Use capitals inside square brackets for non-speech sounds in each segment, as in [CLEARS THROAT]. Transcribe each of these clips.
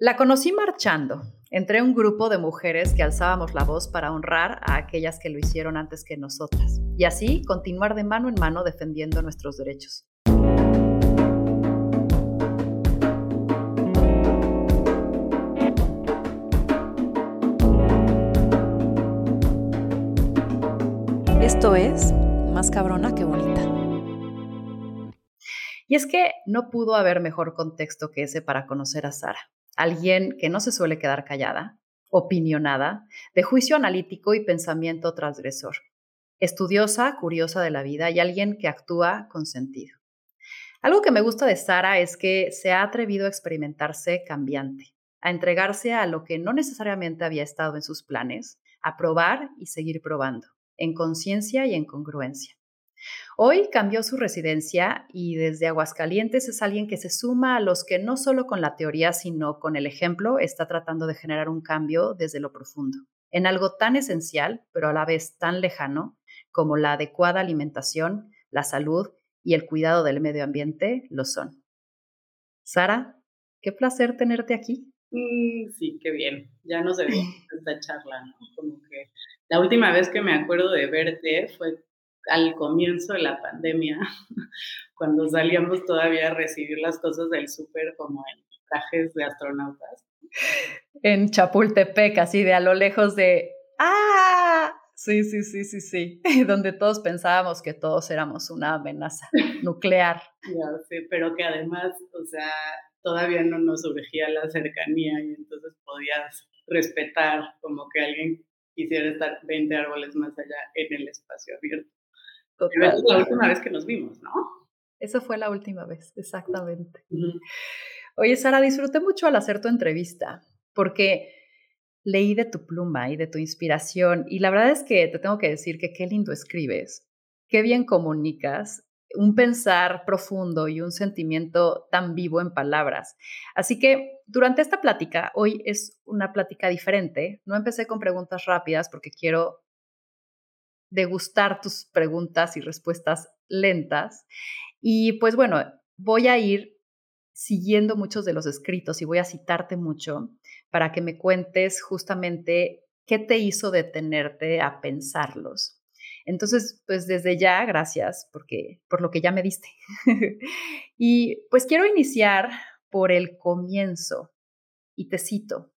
La conocí marchando, entre un grupo de mujeres que alzábamos la voz para honrar a aquellas que lo hicieron antes que nosotras, y así continuar de mano en mano defendiendo nuestros derechos. Esto es Más cabrona que bonita. Y es que no pudo haber mejor contexto que ese para conocer a Sara alguien que no se suele quedar callada, opinionada, de juicio analítico y pensamiento transgresor, estudiosa, curiosa de la vida y alguien que actúa con sentido. Algo que me gusta de Sara es que se ha atrevido a experimentarse cambiante, a entregarse a lo que no necesariamente había estado en sus planes, a probar y seguir probando, en conciencia y en congruencia. Hoy cambió su residencia y desde Aguascalientes es alguien que se suma a los que no solo con la teoría, sino con el ejemplo está tratando de generar un cambio desde lo profundo, en algo tan esencial, pero a la vez tan lejano como la adecuada alimentación, la salud y el cuidado del medio ambiente lo son. Sara, qué placer tenerte aquí. Mm, sí, qué bien. Ya nos debimos esta charla, ¿no? Como que la última vez que me acuerdo de verte fue al comienzo de la pandemia, [LAUGHS] cuando salíamos todavía a recibir las cosas del súper como en trajes de astronautas. En Chapultepec, así de a lo lejos de ¡Ah! Sí, sí, sí, sí, sí. [LAUGHS] Donde todos pensábamos que todos éramos una amenaza [LAUGHS] nuclear. Ya, sí, pero que además, o sea, todavía no nos surgía la cercanía y entonces podías respetar como que alguien quisiera estar 20 árboles más allá en el espacio abierto. Esa es la última vez que nos vimos, ¿no? Esa fue la última vez, exactamente. Oye, Sara, disfruté mucho al hacer tu entrevista, porque leí de tu pluma y de tu inspiración, y la verdad es que te tengo que decir que qué lindo escribes, qué bien comunicas, un pensar profundo y un sentimiento tan vivo en palabras. Así que durante esta plática, hoy es una plática diferente. No empecé con preguntas rápidas porque quiero degustar tus preguntas y respuestas lentas. Y pues bueno, voy a ir siguiendo muchos de los escritos y voy a citarte mucho para que me cuentes justamente qué te hizo detenerte a pensarlos. Entonces, pues desde ya, gracias porque, por lo que ya me diste. [LAUGHS] y pues quiero iniciar por el comienzo y te cito.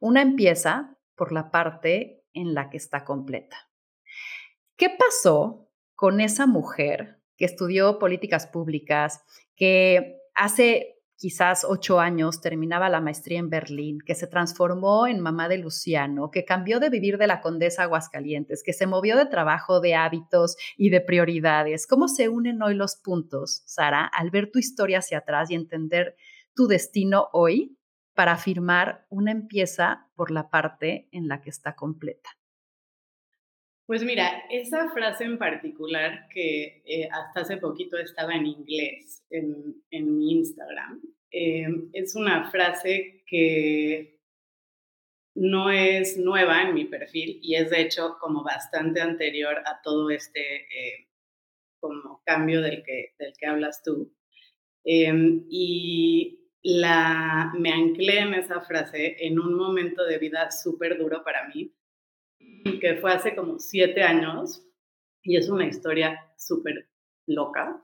Una empieza por la parte en la que está completa. ¿Qué pasó con esa mujer que estudió políticas públicas, que hace quizás ocho años terminaba la maestría en Berlín, que se transformó en mamá de Luciano, que cambió de vivir de la condesa Aguascalientes, que se movió de trabajo, de hábitos y de prioridades. ¿Cómo se unen hoy los puntos, Sara, al ver tu historia hacia atrás y entender tu destino hoy para afirmar una empieza por la parte en la que está completa? Pues mira, esa frase en particular que eh, hasta hace poquito estaba en inglés en, mi Instagram, eh, es una frase que no es nueva en mi perfil y es de hecho como bastante anterior a todo este eh, como cambio del que, del que hablas tú. Em, y la, me anclé en esa frase en un momento de vida súper duro para mí, que fue hace como siete años y es una historia súper loca.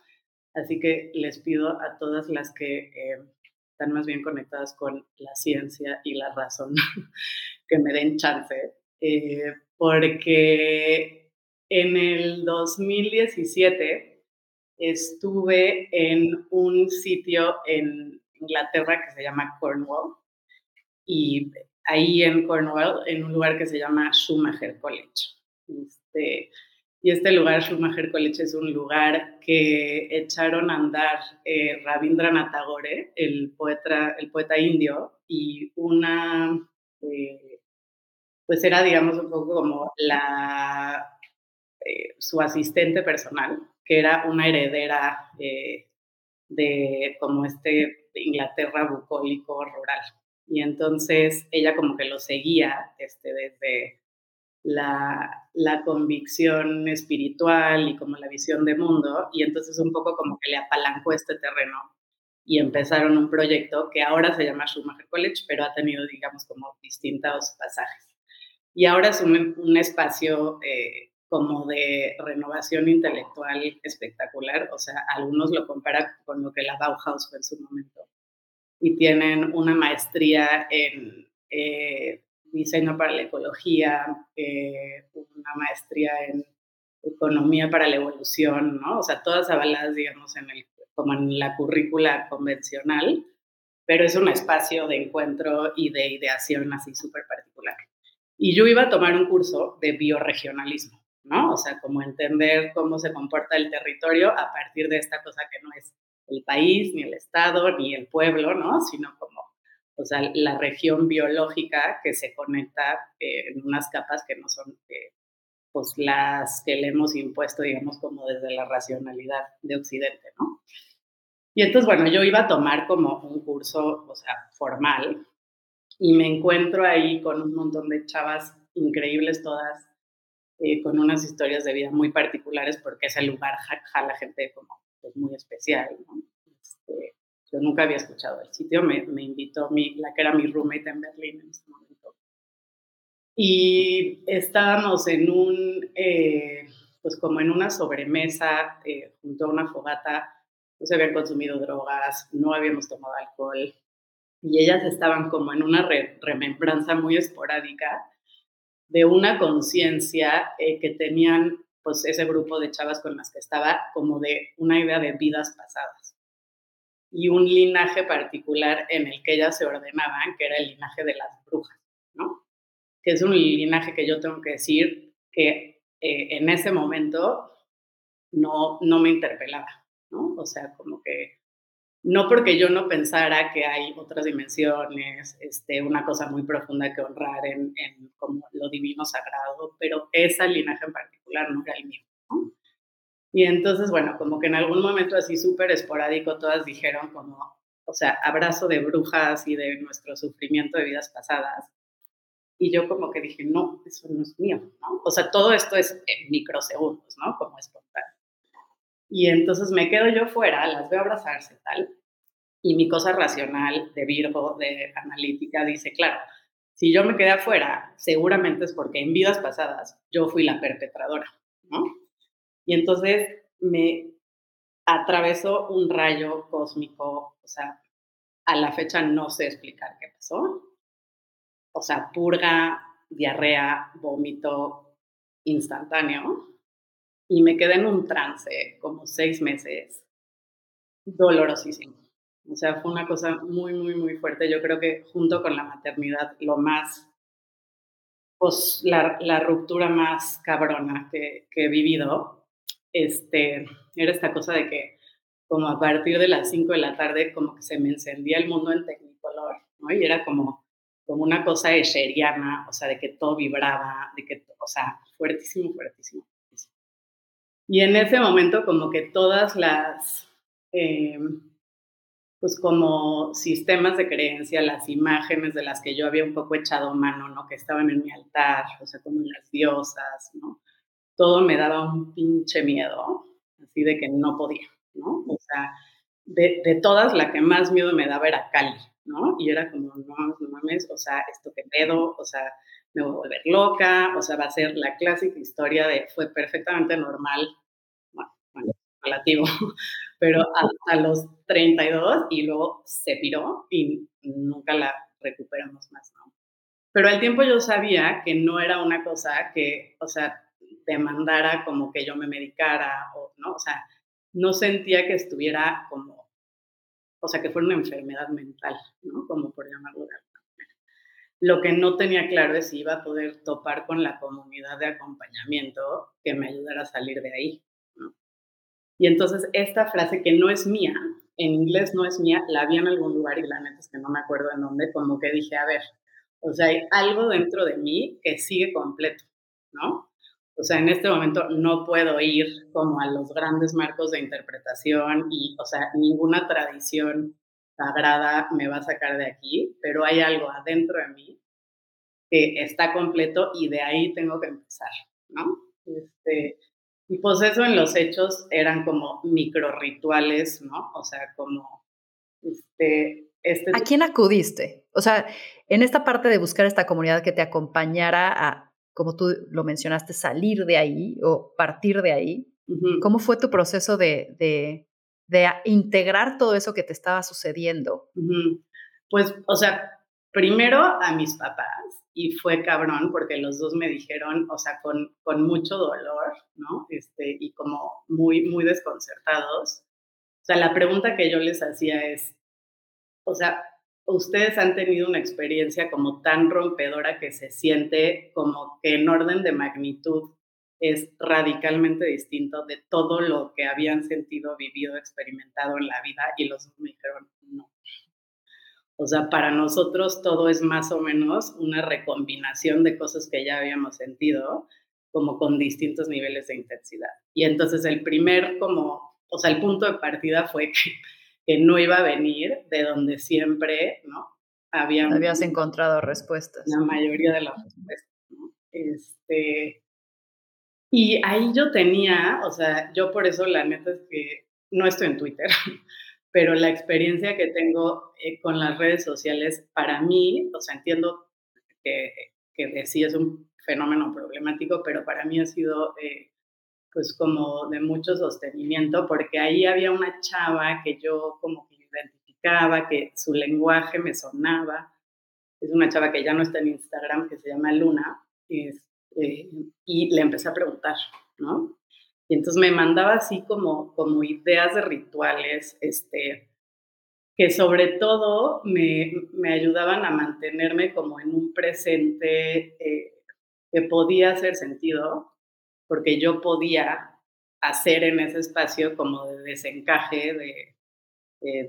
Así que les pido a todas las que eh, están más bien conectadas con la ciencia y la razón [LAUGHS] que me den chance, eh, porque en el 2017 estuve en un sitio en Inglaterra que se llama Cornwall y ahí en Cornwall, en un lugar que se llama Schumacher College. Este, y este lugar, Schumacher College, es un lugar que echaron a andar eh, Rabindranath Tagore, el poeta, el poeta indio, y una, eh, pues era, digamos, un poco como la, eh, su asistente personal, que era una heredera de como este Inglaterra bucólico rural. Y entonces ella como que lo seguía este, desde la, la, convicción espiritual y como la visión de mundo, y entonces un poco como que le apalancó este terreno. y empezaron un proyecto que ahora se llama Schumacher College, pero ha tenido, digamos, como distintos pasajes. Y ahora es un, un espacio eh, como de renovación intelectual espectacular, o sea, algunos lo comparan con lo que la Bauhaus fue en su momento. Y tienen una maestría en eh, diseño para la ecología, eh, una maestría en economía para la evolución, ¿no? O sea, todas avaladas, digamos, en el, como en la currícula convencional, pero es un espacio de encuentro y de ideación así súper particular. Y yo iba a tomar un curso de bioregionalismo, ¿no? O sea, como entender cómo se comporta el territorio a partir de esta cosa que no es el país, ni el estado, ni el pueblo, ¿no? Sino como, o sea, la región biológica que se conecta eh, en unas capas que no son, eh, pues, las que le hemos impuesto, digamos, como desde la racionalidad de Occidente, ¿no? Y entonces, bueno, yo iba a tomar como un curso, o sea, formal, y me encuentro ahí con un montón de chavas increíbles todas, eh, con unas historias de vida muy particulares, porque ese lugar jala gente como pues, muy especial. ¿no? Este, yo nunca había escuchado el sitio, me, me invitó mi, la que era mi roommate en Berlín en ese momento. Y estábamos en un, eh, pues como en una sobremesa eh, junto a una fogata, no se habían consumido drogas, no habíamos tomado alcohol, y ellas estaban como en una remembranza muy esporádica de una conciencia eh, que tenían pues ese grupo de chavas con las que estaba como de una idea de vidas pasadas y un linaje particular en el que ellas se ordenaban, que era el linaje de las brujas, ¿no? Que es un linaje que yo tengo que decir que eh, en ese momento no, no me interpelaba, ¿no? O sea, como que no porque yo no pensara que hay otras dimensiones, este, una cosa muy profunda que honrar en, en como lo divino sagrado, pero esa linaje en particular no era el mío. Y entonces, bueno, como que en algún momento así súper esporádico, todas dijeron como, o sea, abrazo de brujas y de nuestro sufrimiento de vidas pasadas. Y yo como que dije, no, eso no es mío, ¿no? O sea, todo esto es en microsegundos, ¿no? Como espontáneo. Y entonces me quedo yo fuera, las veo abrazarse tal, y mi cosa racional de Virgo, de analítica, dice, claro, si yo me quedé afuera, seguramente es porque en vidas pasadas yo fui la perpetradora, ¿no? Y entonces me atravesó un rayo cósmico, o sea, a la fecha no sé explicar qué pasó. O sea, purga, diarrea, vómito instantáneo y me quedé en un trance como seis meses, dolorosísimo. O sea, fue una cosa muy, muy, muy fuerte. Yo creo que junto con la maternidad, lo más, pues la, la ruptura más cabrona que, que, he vivido, este, era esta cosa de que como a partir de las 5 de la tarde como que se me encendía el mundo en Technicolor, ¿no? Y era como, como una cosa eseriana, o sea, de que todo vibraba, de que, o sea, fuertísimo, fuertísimo. Y en ese momento como que todas las, eh, pues como sistemas de creencia, las imágenes de las que yo había un poco echado mano, ¿no? Que estaban en mi altar, o sea, como las diosas, ¿no? Todo me daba un pinche miedo, así de que no podía, ¿no? O sea, de, de todas, la que más miedo me daba era Cali, ¿no? Y era como, no, no mames, o sea, esto que pedo, o sea, me voy a volver loca, o sea, va a ser la clásica historia de fue perfectamente normal, relativo, [LAUGHS] pero hasta los 32 y luego se piró y nunca la recuperamos más, ¿no? Pero al tiempo yo sabía que no era una cosa que, o sea, demandara como que yo me medicara o, ¿no? O sea, no sentía que estuviera como, o sea, que fuera una enfermedad mental, ¿no? Como por llamarlo de lo que no tenía claro es si iba a poder topar con la comunidad de acompañamiento que me ayudara a salir de ahí. Y entonces esta frase que no es mía, en inglés no es mía, la vi en algún lugar y la neta es que no me acuerdo en dónde, como que dije, a ver, o sea, hay algo dentro de mí que sigue completo, ¿no? O sea, en este momento no puedo ir como a los grandes marcos de interpretación y, o sea, ninguna tradición sagrada me va a sacar de aquí, pero hay algo adentro de mí que está completo y de ahí tengo que empezar, ¿no? Este, y pues eso en los hechos eran como micro rituales, ¿no? O sea, como Este, este ¿A quién acudiste? O sea, en esta parte de buscar esta comunidad que te acompañara a, como tú lo mencionaste, salir de ahí o partir de ahí, ¿cómo fue tu proceso de, de, integrar todo eso que te estaba sucediendo? Pues, o sea, primero a mis papás y fue cabrón porque los dos me dijeron, o sea, con, con mucho dolor, ¿no? Este, y como muy, muy desconcertados. O sea, la pregunta que yo les hacía es, o sea, ustedes han tenido una experiencia como tan rompedora que se siente como que en orden de magnitud es radicalmente distinto de todo lo que habían sentido, vivido, experimentado en la vida y los dos me dijeron no. O sea, para nosotros todo es más o menos una recombinación de cosas que ya habíamos sentido, como con distintos niveles de intensidad. Y entonces el primer como, o sea, el punto de partida fue que que no iba a venir de donde siempre, ¿no? Habías encontrado respuestas. La mayoría de las respuestas, ¿no? Este, y ahí yo tenía, o sea, yo por eso la neta es que no estoy en Twitter, [LAUGHS] pero la experiencia que tengo eh, con las redes sociales, para mí, o sea, entiendo que, que sí es un fenómeno problemático, pero para mí ha sido eh, pues como de mucho sostenimiento, porque ahí había una chava que yo como que identificaba, que su lenguaje me sonaba. Es una chava que ya no está en Instagram, que se llama Luna, este, y le empecé a preguntar, ¿no? Y entonces me mandaba así como, como ideas de rituales, este, que sobre todo me, me ayudaban a mantenerme como en un presente eh, que podía hacer sentido, porque yo podía hacer en ese espacio como de desencaje, de,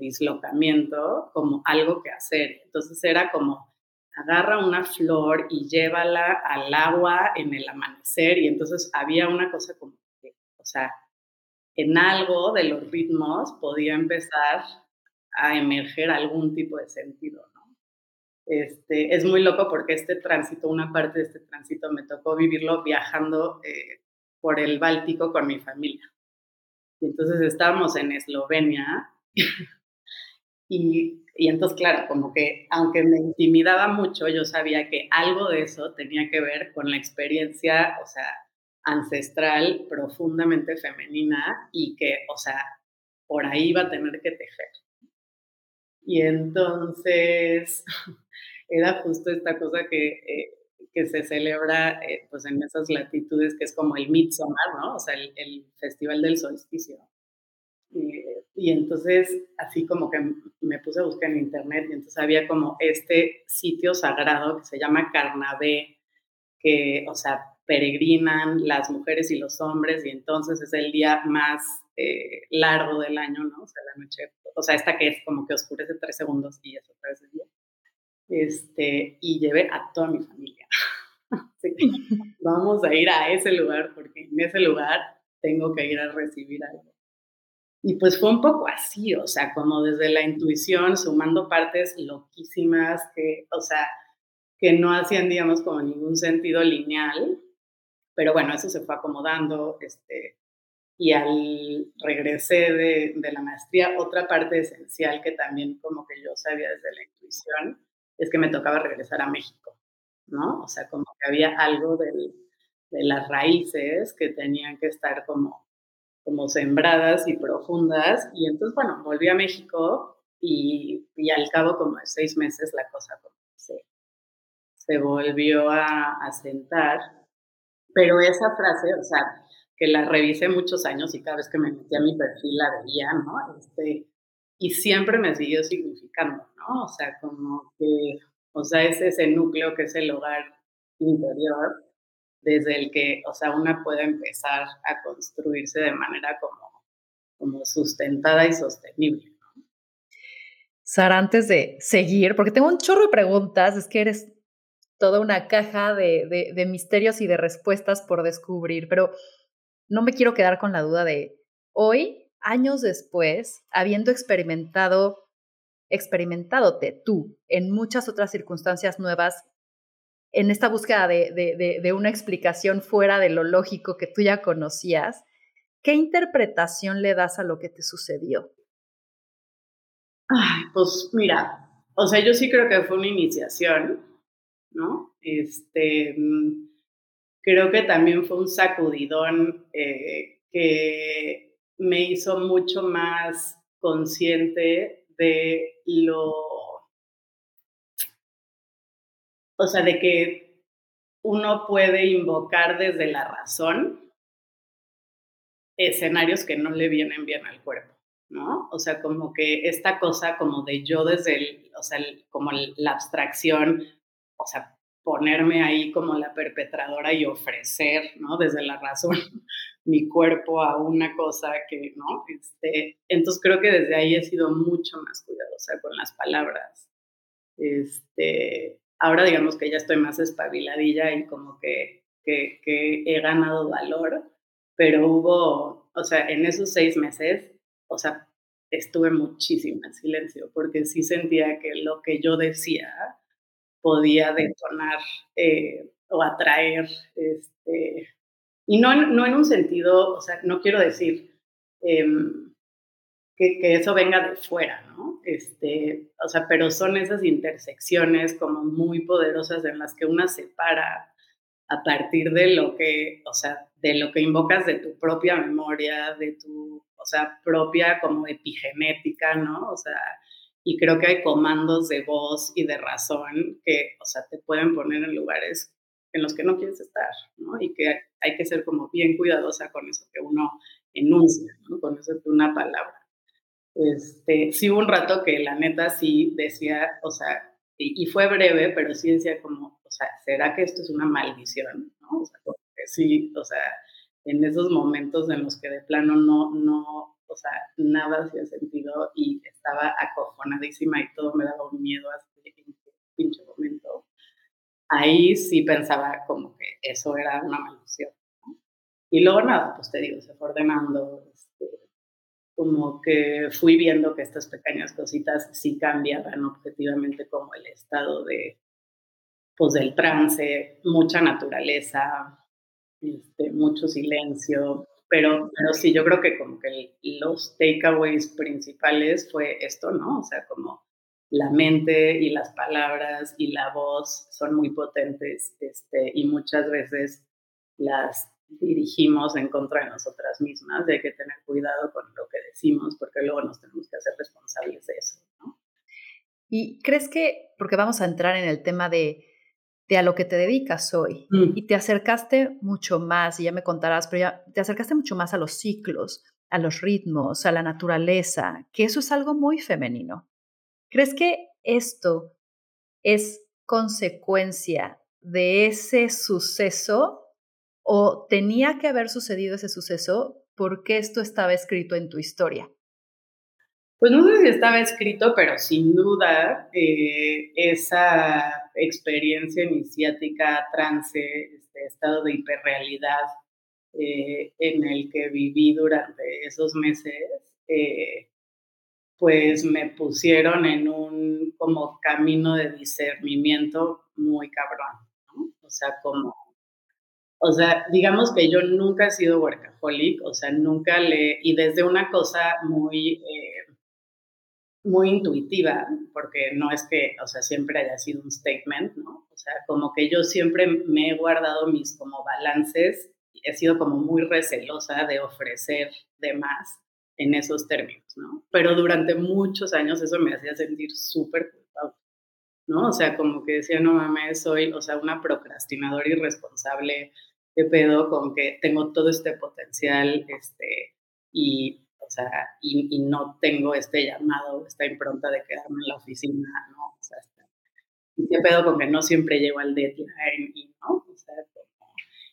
dislocamiento, como algo que hacer. Entonces era como, agarra una flor y llévala al agua en el amanecer y entonces había una cosa como sea, en algo de los ritmos podía empezar a emerger algún tipo de sentido, ¿no? Este, es muy loco porque este tránsito, una parte de este tránsito me tocó vivirlo viajando eh, por el Báltico con mi familia. Y entonces estábamos en Eslovenia [LAUGHS] y, y, entonces, claro, como que aunque me intimidaba mucho, yo sabía que algo de eso tenía que ver con la experiencia, o sea, ancestral, profundamente femenina y que, o sea, por ahí iba a tener que tejer. Y entonces [LAUGHS] era justo esta cosa que eh, que se celebra eh, pues en esas latitudes, que es como el Midsommar, ¿no? O sea, el, Festival del Solsticio. y entonces, así como que me puse a buscar en internet y entonces había como este sitio sagrado que se llama Carnavé, que, o sea, peregrinan las mujeres y los hombres y entonces es el día más eh, largo del año, ¿no? O sea, la noche, o sea, esta que es como que oscurece tres segundos y es otra vez el día este, y llevé a toda mi familia. [LAUGHS] vamos a ir a ese lugar porque en ese lugar tengo que ir a recibir algo. Y pues fue un poco así, o sea, como desde la intuición, sumando partes loquísimas que, o sea, que no hacían, digamos, como ningún sentido lineal, pero bueno, eso se fue acomodando, este, y al regresé de, de la maestría, otra parte esencial que también como que yo sabía desde la intuición, es que me tocaba regresar a México, ¿no? O sea, como que había algo de las raíces que tenían que estar como, como sembradas y profundas. Y entonces, bueno, volví a México y, y al cabo como de seis meses la cosa como se, se volvió a, a sentar. Pero esa frase, o sea, que la revisé muchos años y cada vez que me metí a mi perfil la veía, ¿no? Este, y siempre me siguió significando, ¿no? O sea, como que, o sea, es ese núcleo que es el hogar interior, desde el que, o sea, una puede empezar a construirse de manera como, como sustentada y sostenible. Sara, antes de seguir, porque tengo un chorro de preguntas, es que eres toda una caja de, de, de misterios y de respuestas por descubrir, pero no me quiero quedar con la duda de hoy años después, habiendo experimentado, experimentadote tú en muchas otras circunstancias nuevas, en esta búsqueda de, de, una explicación fuera de lo lógico que tú ya conocías, ¿qué interpretación le das a lo que te sucedió? Ay, pues mira, o sea, yo sí creo que fue una iniciación, ¿no? Este, mm, creo que también fue un sacudidón eh, que me hizo mucho más consciente de lo, o sea, de que uno puede invocar desde la razón escenarios que no le vienen bien al cuerpo. ¿no? O sea, como que esta cosa como de yo desde el, o sea, como la abstracción, o sea, ponerme ahí como la perpetradora y ofrecer, ¿no? Desde la razón [LAUGHS] mi cuerpo a una cosa que, ¿no? Este, entonces creo que desde ahí he sido mucho más cuidadosa con las palabras. Este, ahora digamos que ya estoy más espabiladilla y como que, que, que he ganado valor, pero hubo, o sea, en esos seis meses o sea, estuve muchísimo en silencio porque sí sentía que lo que yo decía podía detonar eh, o atraer, este, y no, no en un sentido, o sea, no quiero decir em, que, que, eso venga de fuera, ¿no? Este, o sea, pero son esas intersecciones como muy poderosas en las que una se para a partir de lo que, o sea, de lo que invocas de tu propia memoria, de tu o sea, propia como epigenética, ¿no? O sea, y creo que hay comandos de voz y de razón que, o sea, te pueden poner en lugares en los que no quieres estar, ¿no? Y que hay que ser como bien cuidadosa con eso que uno enuncia, ¿no? Con eso que una palabra. Este, sí hubo un rato que la neta sí decía, o sea, y, fue breve, pero sí decía como, o sea, ¿será que esto es una maldición? ¿no? O sea, sí, o sea, en esos momentos en los que de plano no, no, o sea, nada hacía sentido y estaba acojonadísima y todo me daba un miedo hasta ese pinche momento. Ahí sí pensaba como que eso era una maldición. Y luego nada, pues te digo, se fue ordenando, este, como que fui viendo que estas pequeñas cositas sí cambiaban objetivamente como el estado de, pues del trance, mucha naturaleza, este, mucho silencio, pero, pero sí, yo creo que como que los takeaways principales fue esto, ¿no? O sea, como la mente y las palabras y la voz son muy potentes este, y muchas veces las dirigimos en contra de nosotras mismas, de hay que tener cuidado con lo que decimos porque luego nos tenemos que hacer responsables de eso, ¿no? ¿Y crees que, porque vamos a entrar en el tema de de a lo que te dedicas hoy mm. y te acercaste mucho más, y ya me contarás, pero ya te acercaste mucho más a los ciclos, a los ritmos, a la naturaleza, que eso es algo muy femenino. ¿Crees que esto es consecuencia de ese suceso o tenía que haber sucedido ese suceso porque esto estaba escrito en tu historia? Pues no sé si estaba escrito, pero sin duda eh, esa experiencia iniciática, trance, este estado de hiperrealidad eh, en el que viví durante esos meses, eh, pues me pusieron en un como camino de discernimiento muy cabrón. O sea, como, o sea, digamos que yo nunca he sido workaholic, o sea, nunca le, y desde una cosa muy muy intuitiva, porque no es que, o sea, siempre haya sido un statement, ¿no? O sea, como que yo siempre me he guardado mis como balances, he sido como muy recelosa de ofrecer de más en esos términos, ¿no? Pero durante muchos años eso me hacía sentir súper culpable, ¿no? O sea, como que decía, no mames, soy, o sea, una procrastinadora irresponsable, de pedo con que tengo todo este potencial, este, y o sea, y, no tengo este llamado, esta impronta de quedarme en la oficina, ¿no? O sea, y qué pedo con que no siempre llego al deadline, y, ¿no? O sea,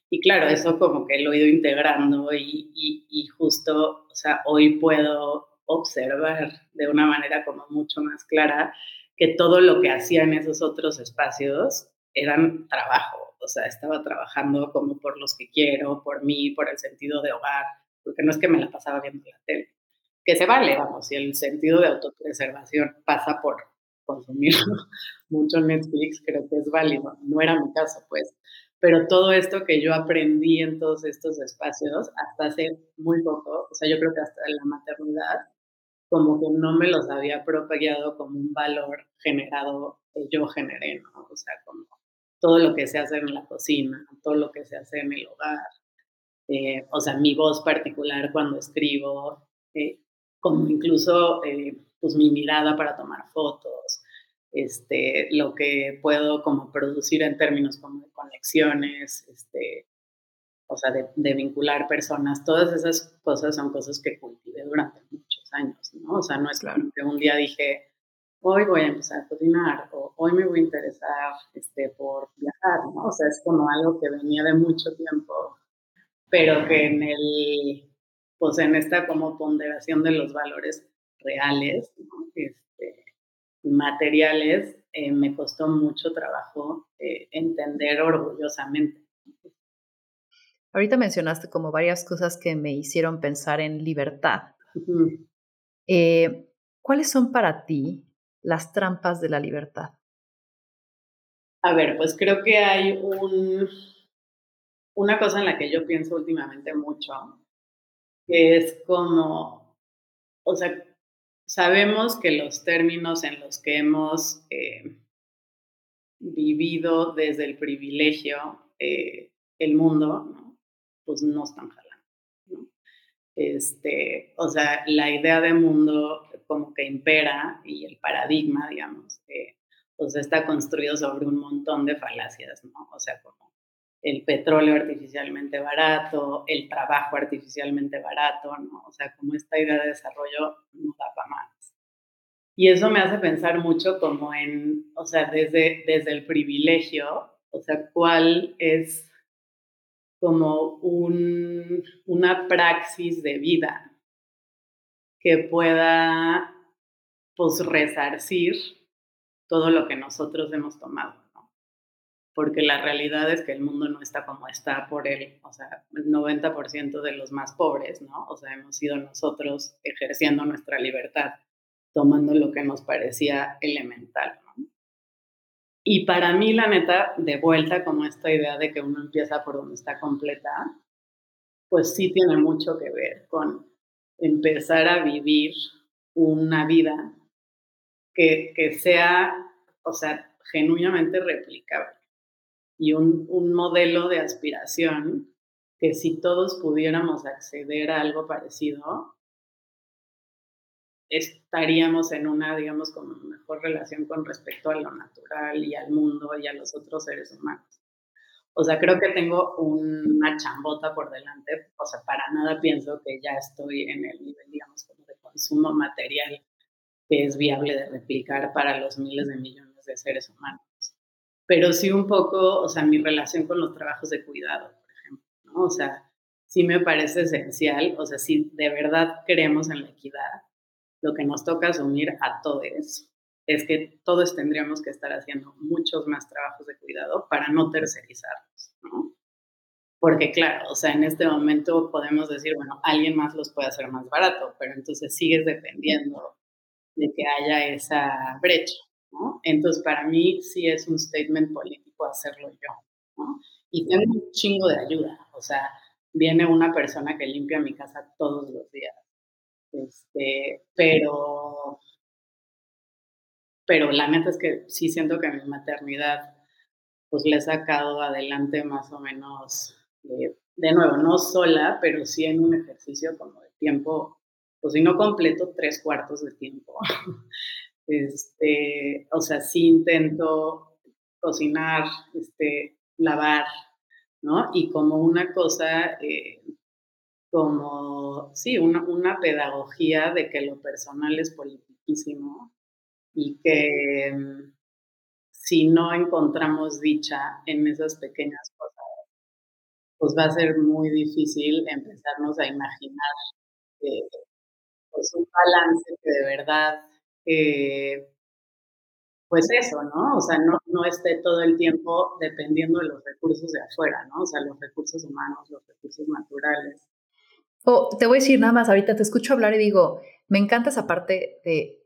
y claro, eso como que lo he ido integrando y, y, y, justo, o sea, hoy puedo observar de una manera como mucho más clara que todo lo que hacía en esos otros espacios eran trabajo, o sea, estaba trabajando como por los que quiero, por mí, por el sentido de hogar, porque no es que me la pasaba viendo la tele, que se vale, vamos, si el sentido de autopreservación pasa por consumir [LAUGHS] mucho Netflix, creo que es válido, no era mi caso, pues, pero todo esto que yo aprendí en todos estos espacios, hasta hace muy poco, o sea, yo creo que hasta la maternidad, como que no me los había propagado como un valor generado que yo generé, ¿no? O sea, como todo lo que se hace en la cocina, todo lo que se hace en el hogar, eh, o sea, mi voz particular cuando escribo, eh, como incluso eh, pues mi mirada para tomar fotos, este, lo que puedo como producir en términos como de conexiones, este, o sea, de, vincular personas, todas esas cosas son cosas que cultivé durante muchos años, ¿no? O sea, no es claro que un día dije, hoy voy a empezar a cocinar o hoy me voy a interesar este, por viajar, ¿no? O sea, es como algo que venía de mucho tiempo, pero que en el, pues en esta como ponderación de los valores reales, ¿no? este, materiales, eh, me costó mucho trabajo eh, entender orgullosamente. Ahorita mencionaste como varias cosas que me hicieron pensar en libertad. Eh, ¿Cuáles son para ti las trampas de la libertad? A ver, pues creo que hay un, una cosa en la que yo pienso últimamente mucho, que es como, o sea, sabemos que los términos en los que hemos eh, vivido desde el privilegio eh, el mundo, pues no están jalando. Este, o sea, la idea de mundo como que impera y el paradigma, digamos, eh, pues está construido sobre un montón de falacias, ¿no? O sea, como el petróleo artificialmente barato, el trabajo artificialmente barato, ¿no? O sea, como esta idea de desarrollo no da para más. Y eso me hace pensar mucho como en, o sea, desde, desde el privilegio, o sea, cuál es como un, una praxis de vida que pueda pues resarcir todo lo que nosotros hemos tomado. Porque la realidad es que el mundo no está como está por el, o sea, el 90% de los más pobres, ¿no? O sea, hemos sido nosotros ejerciendo nuestra libertad, tomando lo que nos parecía elemental, ¿no? Y para mí, la neta, de vuelta como esta idea de que uno empieza por donde está completa, pues sí tiene mucho que ver con empezar a vivir una vida que, que sea, o sea, genuinamente replicable y un, un modelo de aspiración que si todos pudiéramos acceder a algo parecido, estaríamos en una, digamos, como mejor relación con respecto a lo natural y al mundo y a los otros seres humanos. O sea, creo que tengo una chambota por delante, o sea, para nada pienso que ya estoy en el nivel, digamos, como de consumo material que es viable de replicar para los miles de millones de seres humanos. Pero sí un poco, o sea, mi relación con los trabajos de cuidado, por ejemplo, ¿no? O sea, sí me parece esencial, o sea, si de verdad creemos en la equidad, lo que nos toca asumir a todos es que todos tendríamos que estar haciendo muchos más trabajos de cuidado para no tercerizarlos, ¿no? Porque claro, o sea, en este momento podemos decir, bueno, alguien más los puede hacer más barato, pero entonces sigues dependiendo de que haya esa brecha, ¿no? Entonces, para mí sí es un statement político hacerlo yo, ¿no? Y tengo un chingo de ayuda, o sea, viene una persona que limpia mi casa todos los días, este, pero, pero la neta es que sí siento que mi maternidad, pues le he sacado adelante más o menos, eh, de nuevo, no sola, pero sí en un ejercicio como de tiempo, pues si no completo, tres cuartos de tiempo. [LAUGHS] Este, o sea, sí intento cocinar, este, lavar, ¿no? Y como una cosa, eh, como, sí, una, una pedagogía de que lo personal es politiquísimo y que mm, si no encontramos dicha en esas pequeñas cosas, pues va a ser muy difícil empezarnos a imaginar eh, pues un balance que de verdad, eh, pues eso, ¿no? O sea, no, no esté todo el tiempo dependiendo de los recursos de afuera, ¿no? O sea, los recursos humanos, los recursos naturales, te voy a decir nada más, ahorita te escucho hablar y digo, me encanta esa parte de,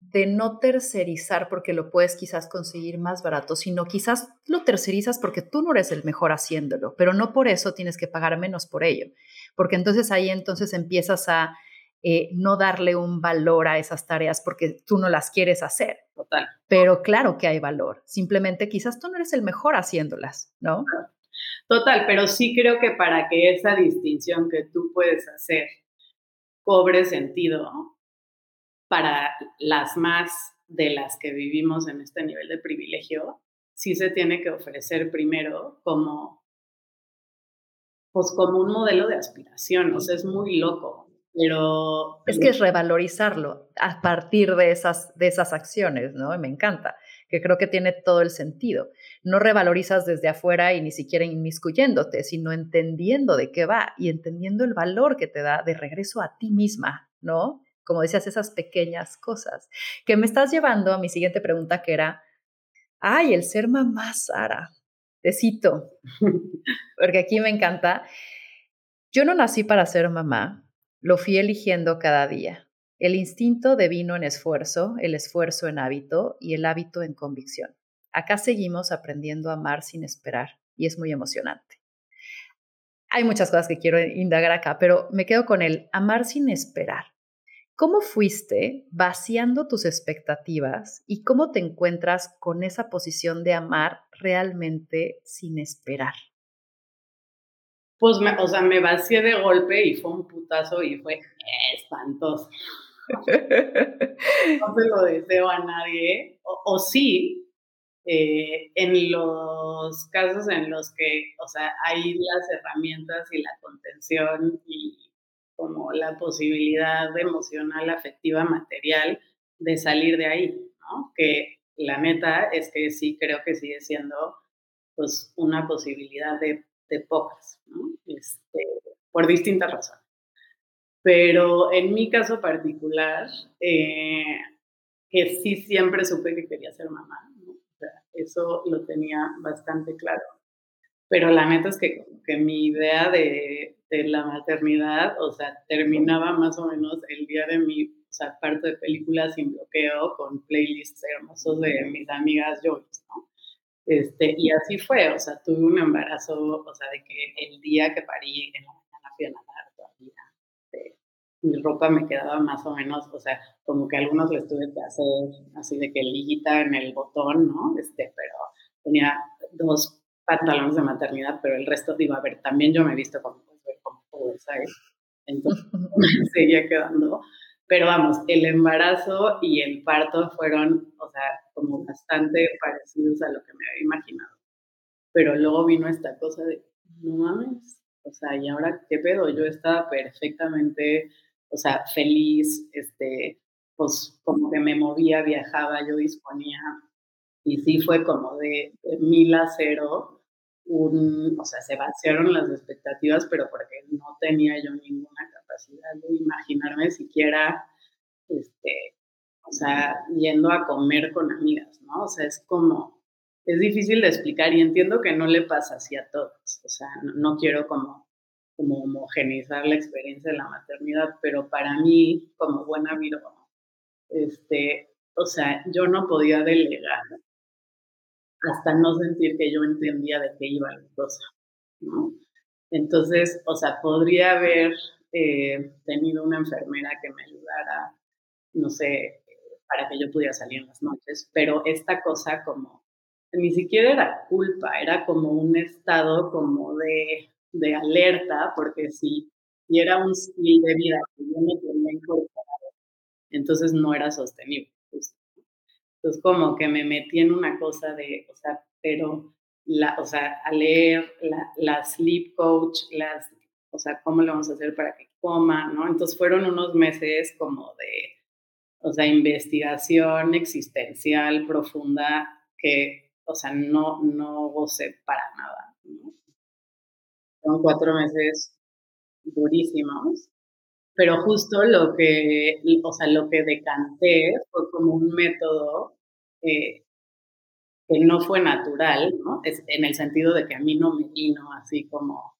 de no tercerizar porque lo puedes quizás conseguir más barato, sino quizás lo tercerizas porque tú no eres el mejor haciéndolo, pero no por eso tienes que pagar menos por ello, porque entonces ahí entonces empiezas a eh, no darle un valor a esas tareas porque tú no las quieres hacer. Total. Pero claro que hay valor. Simplemente quizás tú no eres el mejor haciéndolas, ¿no? Total, pero sí creo que para que esa distinción que tú puedes hacer cobre sentido para las más de las que vivimos en este nivel de privilegio, sí se tiene que ofrecer primero como, pues como un modelo de aspiración. O sea, es muy loco. Pero... Es que es revalorizarlo a partir de esas, de esas acciones, ¿no? me encanta, que creo que tiene todo el sentido. No revalorizas desde afuera y ni siquiera inmiscuyéndote, sino entendiendo de qué va y entendiendo el valor que te da de regreso a ti misma, ¿no? Como decías, esas pequeñas cosas. Que me estás llevando a mi siguiente pregunta, que era, ay, el ser mamá, Sara. Te cito, [LAUGHS] porque aquí me encanta. Yo no nací para ser mamá, lo fui eligiendo cada día. El instinto devino en esfuerzo, el esfuerzo en hábito y el hábito en convicción. Acá seguimos aprendiendo a amar sin esperar y es muy emocionante. Hay muchas cosas que quiero indagar acá, pero me quedo con el amar sin esperar. ¿Cómo fuiste vaciando tus expectativas y cómo te encuentras con esa posición de amar realmente sin esperar? Pues, me, o sea, me vacié de golpe y fue un putazo y fue espantoso. no se lo deseo a nadie, o, sí, eh, en los casos en los que, o sea, hay las herramientas y la contención y como la posibilidad emocional, afectiva, material de salir de ahí, ¿no? Que la neta es que sí creo que sigue siendo pues una posibilidad de de pocas, ¿no? este, por distintas razones. Pero en mi caso particular, eh, que sí siempre supe que quería ser mamá, ¿no? o sea, eso lo tenía bastante claro. Pero la neta es que, que mi idea de, de, la maternidad, o sea, terminaba más o menos el día de mi o sea, parte de películas sin bloqueo con playlists hermosos de mis amigas Joyce, ¿no? Este, y así fue, o sea, tuve un embarazo, o sea, de que el día que parí en la mañana fui a nadar todavía. Este, mi ropa me quedaba más o menos, o sea, como que algunos les tuve que hacer así de que liguita en el botón, ¿no? Este, pero tenía dos pantalones de maternidad, pero el resto, digo, a ver, también yo me he visto como, como pude, ¿sabes? Entonces [LAUGHS] me seguía quedando. Pero vamos, el embarazo y el parto fueron, o sea, como bastante parecidos a lo que me había imaginado. Pero luego vino esta cosa de, no mames, o sea, ¿y ahora qué pedo? Yo estaba perfectamente, o sea, feliz, este, pues como que me movía, viajaba, yo disponía. Y sí fue como de, mil a cero, un, o sea, se vaciaron las expectativas, pero porque no tenía yo ninguna de imaginarme siquiera, este, o sea, yendo a comer con amigas, ¿no? O sea, es como, es difícil de explicar y entiendo que no le pasa así a todos, o sea, no, quiero como, como homogeneizar la experiencia de la maternidad, pero para mí, como buena Virgo, este, o sea, yo no podía delegar hasta no sentir que yo entendía de qué iba la cosa, ¿no? Entonces, o sea, podría haber eh, tenido una enfermera que me ayudara, no sé, para que yo pudiera salir en las noches, pero esta cosa como, ni siquiera era culpa, era como un estado como de, de alerta, porque si, si era un estilo de vida que yo no tenía incorporado, entonces no era sostenible. Entonces como que me metí en una cosa de, o sea, pero la, o sea, a leer la, la sleep coach, las o sea, ¿cómo lo vamos a hacer para que coma? ¿no? Entonces fueron unos meses como de, o sea, investigación existencial profunda que, o sea, no, no gocé para nada. ¿no? Fueron cuatro meses durísimos, pero justo lo que, o sea, lo que decanté fue como un método eh, que no fue natural, ¿no? Es, en el sentido de que a mí no me vino así como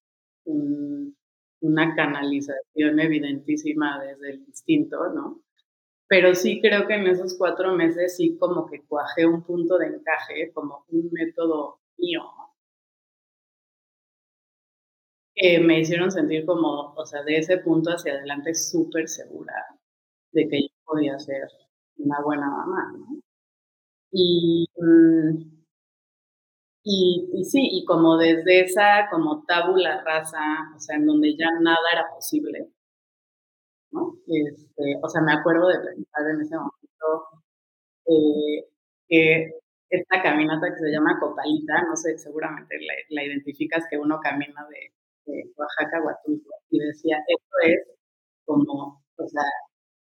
un, una canalización evidentísima desde el instinto, ¿no? Pero sí creo que en esos cuatro meses sí como que cuajé un punto de encaje, como un método mío, que me hicieron sentir como, o sea, de ese punto hacia adelante súper segura de que yo podía ser una buena mamá, ¿no? Y, mm, y, sí, y como desde esa como tabula rasa, o sea, en donde ya nada era posible, ¿no? Este, o sea, me acuerdo de pensar en ese momento eh, que esta caminata que se llama Copalita, no sé, seguramente la, identificas que uno camina de, Oaxaca a Huatulco y decía, esto es como, o sea,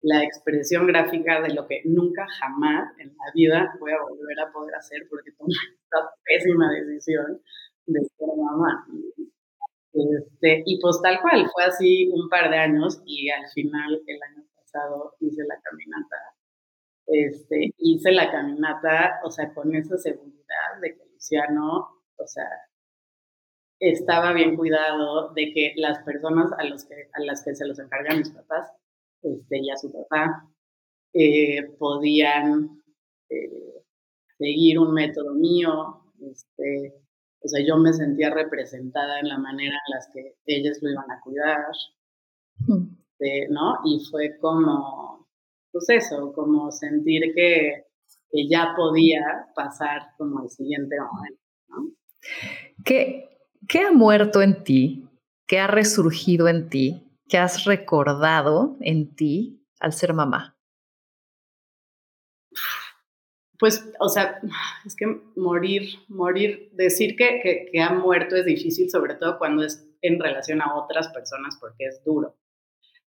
la expresión gráfica de lo que nunca jamás en la vida voy a volver a poder hacer porque tomé esta pésima decisión de ser mamá. Este, y pues tal cual, fue así un par de años y al final el año pasado hice la caminata. Este, hice la caminata, o sea, con esa seguridad de que Luciano, o sea, estaba bien cuidado de que las personas a, los que, a las que se los encargan mis papás este, y a su papá eh, podían eh, seguir un método mío. Este, o sea, yo me sentía representada en la manera en las que ellas lo iban a cuidar, mm. este, ¿no? Y fue como, pues eso, como sentir que, que ya podía pasar como el siguiente momento, ¿no? ¿Qué, ¿Qué ha muerto en ti? ¿Qué ha resurgido en ti? ¿Qué has recordado en ti al ser mamá? Pues, o sea, es que morir, morir, decir que, que, ha muerto es difícil, sobre todo cuando es en relación a otras personas, porque es duro.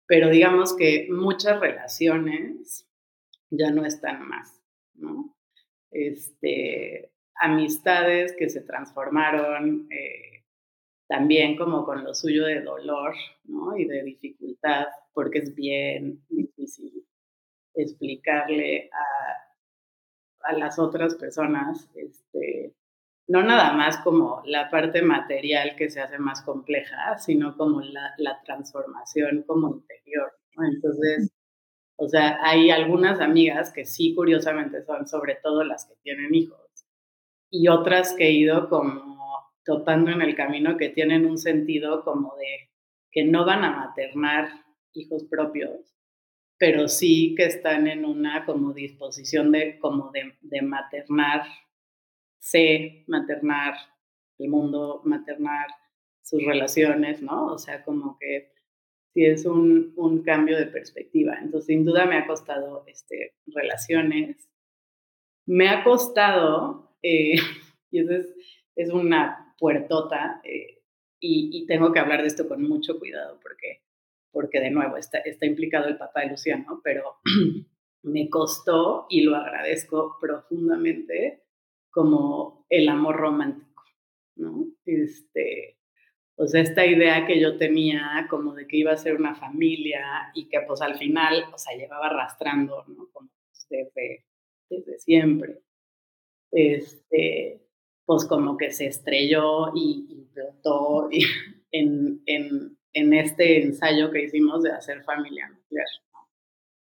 Pero digamos que muchas relaciones ya no están más, ¿no? Este, amistades que se transformaron, eh, también como con lo suyo de dolor ¿no? y de dificultad, porque es bien difícil explicarle a, a las otras personas, este, no nada más como la parte material que se hace más compleja, sino como la, la transformación como interior. Entonces, o sea, hay algunas amigas que sí, curiosamente, son sobre todo las que tienen hijos, y otras que he ido como topando en el camino que tienen un sentido como de que no van a maternar hijos propios, pero sí que están en una como disposición de como de, de maternar, el mundo, maternar sus relaciones, ¿no? O sea, como que sí es un, un cambio de perspectiva. Entonces, sin duda me ha costado este, relaciones. Me ha costado, eh, [LAUGHS] y eso es, es una puertota eh, y, tengo que hablar de esto con mucho cuidado porque, porque de nuevo está, está implicado el papá de Luciano, pero [CLEARS THROAT] me costó y lo agradezco profundamente como el amor romántico, ¿no? Este, o sea, esta idea que yo tenía como de que iba a ser una familia y que pues al final, o sea, llevaba arrastrando, ¿no? Como desde, desde siempre. Este, pues como que se estrelló y implotó [LAUGHS] en, en, en, este ensayo que hicimos de hacer familia nuclear.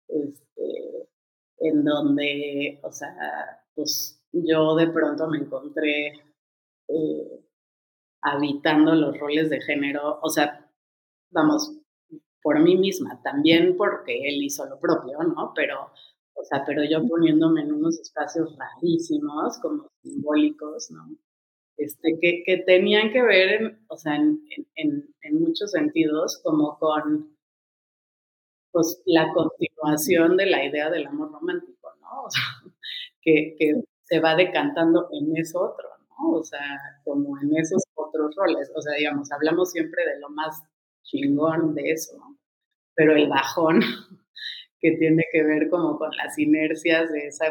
Este, en donde, o sea, pues yo de pronto me encontré eh, habitando los roles de género, o sea, vamos, por mí misma, también porque él hizo lo propio, ¿no? Pero o sea, pero yo poniéndome en unos espacios rarísimos, como simbólicos, ¿no? Este, que, que tenían que ver, en, o sea, en, en, en, muchos sentidos, como con pues, la continuación de la idea del amor romántico, ¿no? [LAUGHS] O sea, que, que se va decantando en eso otro, ¿no? O sea, como en esos otros roles. O sea, digamos, hablamos siempre de lo más chingón de eso, ¿no? Pero el bajón [LAUGHS] que tiene que ver como con las inercias de ese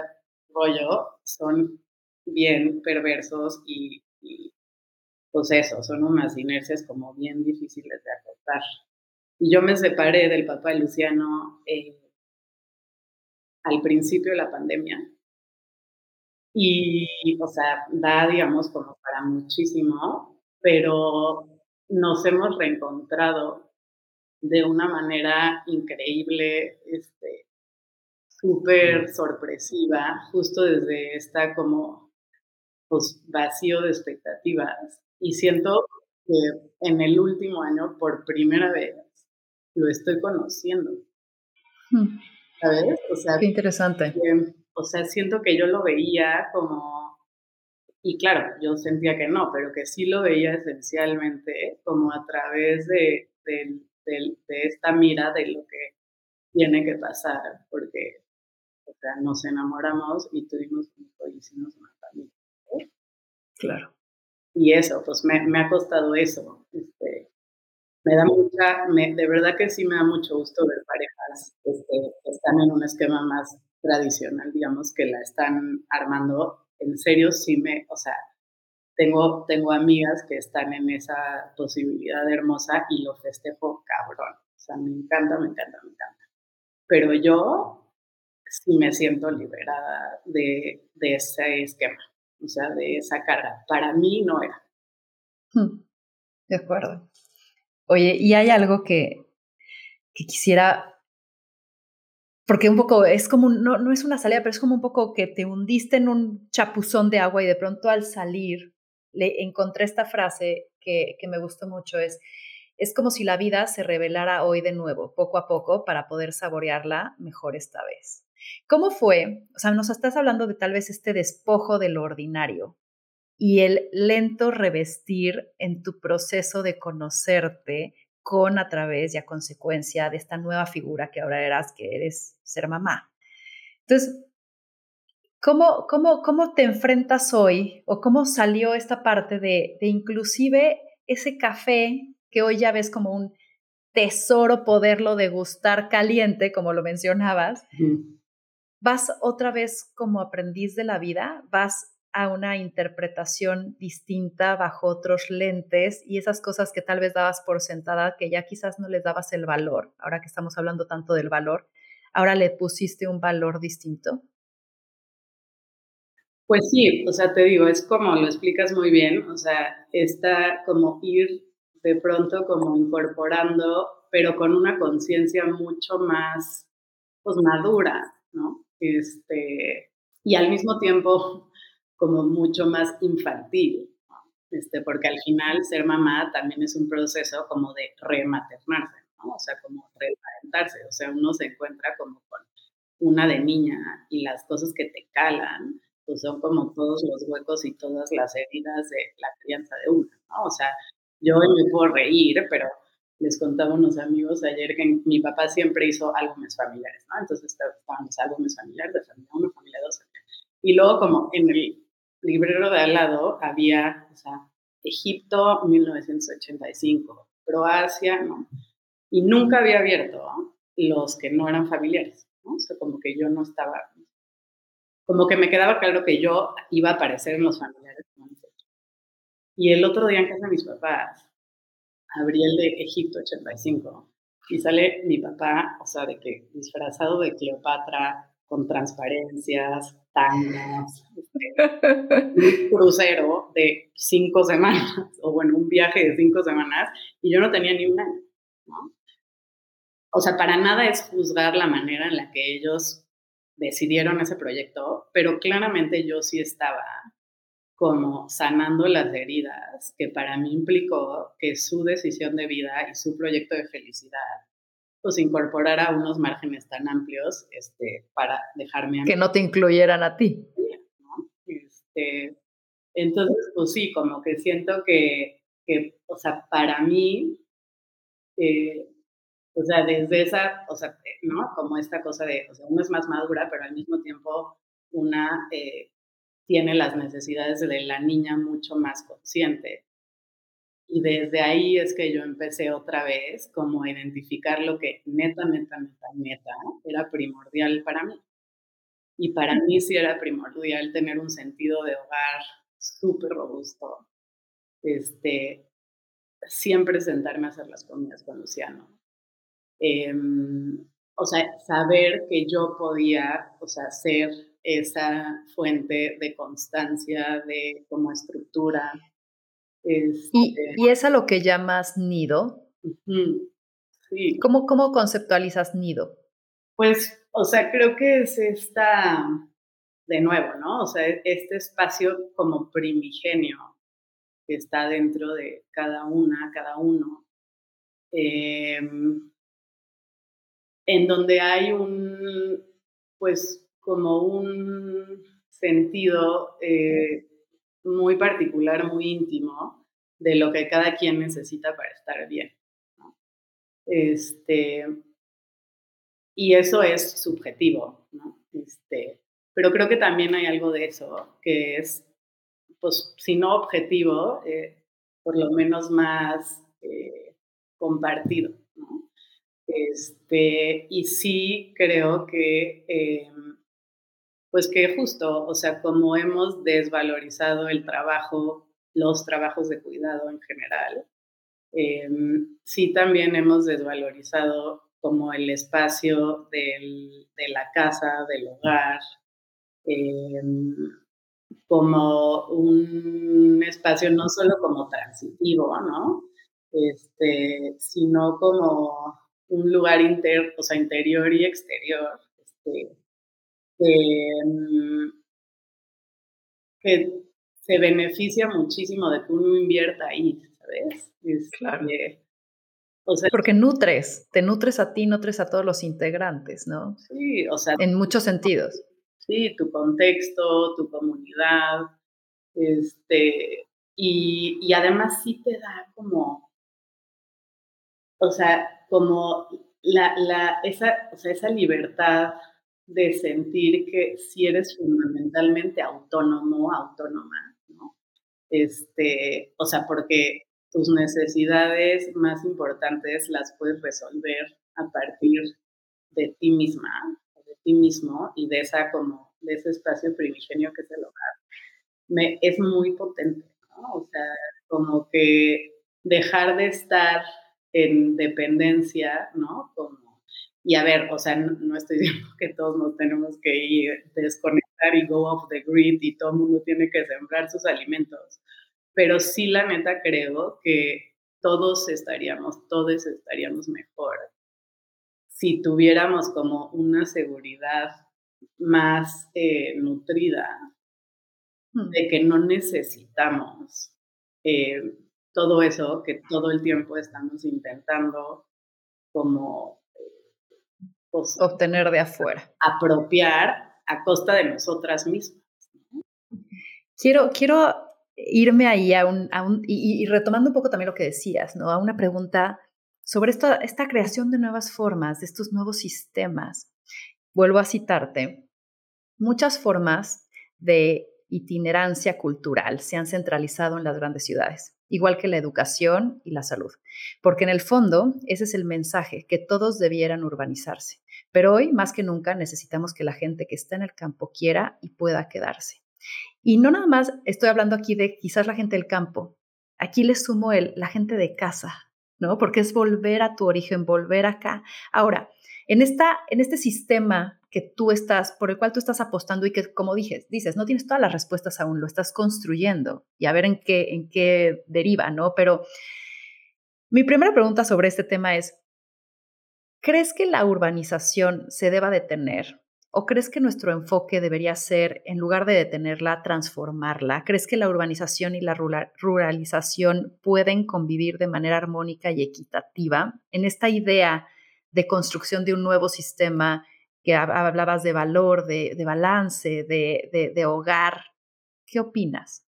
rollo son bien perversos y, pues eso, son unas inercias como bien difíciles de aceptar. Y yo me separé del papá de Luciano eh, al principio de la pandemia. Y, o sea, da, digamos, como para muchísimo, pero nos hemos reencontrado de una manera increíble, este, súper sorpresiva, justo desde esta como pues, vacío de expectativas. Y siento que en el último año, por primera vez, lo estoy conociendo. Hmm. ¿Sabes? O sea, Qué interesante. o sea, siento que yo lo veía como, y claro, yo sentía que no, pero que sí lo veía esencialmente como a través de, de, de esta mira de lo que tiene que pasar, porque o sea, nos enamoramos y tuvimos un hijo y hicimos una familia. Claro. Y eso, pues me, me ha costado eso. Este, me da mucha, me, de verdad que sí me da mucho gusto ver parejas este, que están en un esquema más tradicional, digamos, que la están armando. En serio, sí me, o sea, tengo, tengo amigas que están en esa posibilidad hermosa y lo festejo cabrón. O sea, me encanta, me encanta, me encanta. Pero yo sí me siento liberada de, de ese esquema, o sea, de esa carga. Para mí no era. Hmm, de acuerdo. Oye, y hay algo que, que quisiera, porque un poco es como, no, no es una salida, pero es como un poco que te hundiste en un chapuzón de agua y de pronto al salir le encontré esta frase que, que me gustó mucho, es, es como si la vida se revelara hoy de nuevo, poco a poco, para poder saborearla mejor esta vez. ¿Cómo fue? O sea, nos estás hablando de tal vez este despojo de lo ordinario y el lento revestir en tu proceso de conocerte con a través y a consecuencia de esta nueva figura que ahora eras, que eres ser mamá. Entonces, ¿cómo, cómo, cómo te enfrentas hoy o cómo salió esta parte de, de inclusive ese café que hoy ya ves como un tesoro poderlo degustar caliente, como lo mencionabas, vas otra vez como aprendiz de la vida, vas a una interpretación distinta bajo otros lentes y esas cosas que tal vez dabas por sentada, que ya quizás no les dabas el valor, ahora que estamos hablando tanto del valor, ahora le pusiste un valor distinto. Pues sí, o sea, te digo, es como lo explicas muy bien, o sea, está como ir de pronto como incorporando, pero con una conciencia mucho más, pues madura, ¿no? este, y al mismo tiempo como mucho más infantil, este, porque al final ser mamá también es un proceso como de rematernarse, ¿no? o sea, como reparentarse, o sea, uno se encuentra como con una de niña y las cosas que te calan, pues son como todos los huecos y todas las heridas de la crianza de una, ¿no? O sea, yo me puedo reír, pero les contaba unos amigos ayer que mi papá siempre hizo álbumes familiares, ¿no? Entonces estábamos álbumes familiares de familia 1, familia 2. Y luego como en el librero de al lado había, o sea, Egipto 1985, Croacia, ¿no? Y nunca había abierto los que no eran familiares, ¿no? O sea, como que yo no estaba, como que me quedaba claro que yo iba a aparecer en los familiares. Y el otro día en casa de mis papás, abrí el de Egipto 85 y sale mi papá, o sea, de que disfrazado de Cleopatra, con transparencias, tangas, [LAUGHS] un crucero de cinco semanas, o bueno, un viaje de cinco semanas, y yo no tenía ni un año, ¿no? O sea, para nada es juzgar la manera en la que ellos decidieron ese proyecto, pero claramente yo sí estaba como sanando las heridas, que para mí implicó que su decisión de vida y su proyecto de felicidad, pues incorporara unos márgenes tan amplios este, para dejarme a Que no te incluyeran a ti. Este, entonces, pues sí, como que siento que, que o sea, para mí, eh, o sea, desde esa, o sea, ¿no? Como esta cosa de, o sea, uno es más madura, pero al mismo tiempo una eh, tiene las necesidades de la niña mucho más consciente. Y desde ahí es que yo empecé otra vez como a identificar lo que neta, neta, neta, neta era primordial para mí. Y para mí sí era primordial tener un sentido de hogar súper robusto. Este, siempre sentarme a hacer las comidas con Luciano. Em, o sea, saber que yo podía, o sea, ser esa fuente de constancia, de como estructura. ¿Y, este ¿Y, es a lo que llamas nido? Sí. ¿Cómo, ¿Cómo conceptualizas nido? Pues, o sea, creo que es esta, de nuevo, ¿no? O sea, este espacio como primigenio, que está dentro de cada una, cada uno, em, en donde hay un, pues como un sentido eh, muy particular, muy íntimo de lo que cada quien necesita para estar bien. Este, y eso es subjetivo, ¿no? Este, pero creo que también hay algo de eso, que es, pues, si no objetivo, eh, por lo menos más eh, compartido. Este, y sí creo que, em, pues que justo, o sea, como hemos desvalorizado el trabajo, los trabajos de cuidado en general, em, sí también hemos desvalorizado como el espacio del, de la casa, del hogar, em, como un espacio no solo como transitivo, ¿no? Este, sino como un lugar inter, o sea, interior y exterior, este, em, que se beneficia muchísimo de que uno invierta ahí, ¿sabes? claro. Este, porque nutres, te nutres a ti, nutres a todos los integrantes, ¿no? Sí, o sea. En muchos sentidos. Sí, tu contexto, tu comunidad, este, y, y además sí te da como, o sea, como la, la, esa, o sea, esa libertad de sentir que si eres fundamentalmente autónomo, autónoma, ¿no? Este, o sea, porque tus necesidades más importantes las puedes resolver a partir de ti misma, de ti mismo y de esa como de ese espacio primigenio que es el hogar. Me, es muy potente, ¿no? O sea, como que dejar de estar en dependencia, ¿no? Como, y a ver, o sea, no, no estoy [LAUGHS] diciendo que todos nos tenemos que ir, desconectar y go off the grid y todo el mundo tiene que sembrar sus alimentos pero sí la neta creo que todos estaríamos, todos estaríamos mejor si tuviéramos como una seguridad más eh, nutrida hmm. de que no necesitamos eh, todo eso que todo el tiempo estamos intentando como pues, obtener de afuera. Apropiar a costa de nosotras mismas. Quiero, quiero irme ahí a un, y, retomando un poco también lo que decías, ¿no? A una pregunta sobre esto, esta creación de nuevas formas, de estos nuevos sistemas. Vuelvo a citarte, muchas formas de itinerancia cultural se han centralizado en las grandes ciudades, igual que la educación y la salud, porque en el fondo ese es el mensaje, que todos debieran urbanizarse. Pero hoy, más que nunca, necesitamos que la gente que está en el campo quiera y pueda quedarse. Y no nada más estoy hablando aquí de quizás la gente del campo, aquí le sumo el, la gente de casa, ¿no? Porque es volver a tu origen, volver acá. Ahora, en, esta, en este sistema que tú estás, por el cual tú estás apostando y que, como dices, dices, no tienes todas las respuestas aún, lo estás construyendo y a ver en qué, en qué deriva, ¿no? Pero mi primera pregunta sobre este tema es, ¿crees que la urbanización se deba detener ¿O crees que nuestro enfoque debería ser, en lugar de detenerla, transformarla? ¿Crees que la urbanización y la ruralización pueden convivir de manera armónica y equitativa? En esta idea de construcción de un nuevo sistema que hablabas de valor, de, balance, de, hogar, ¿qué opinas?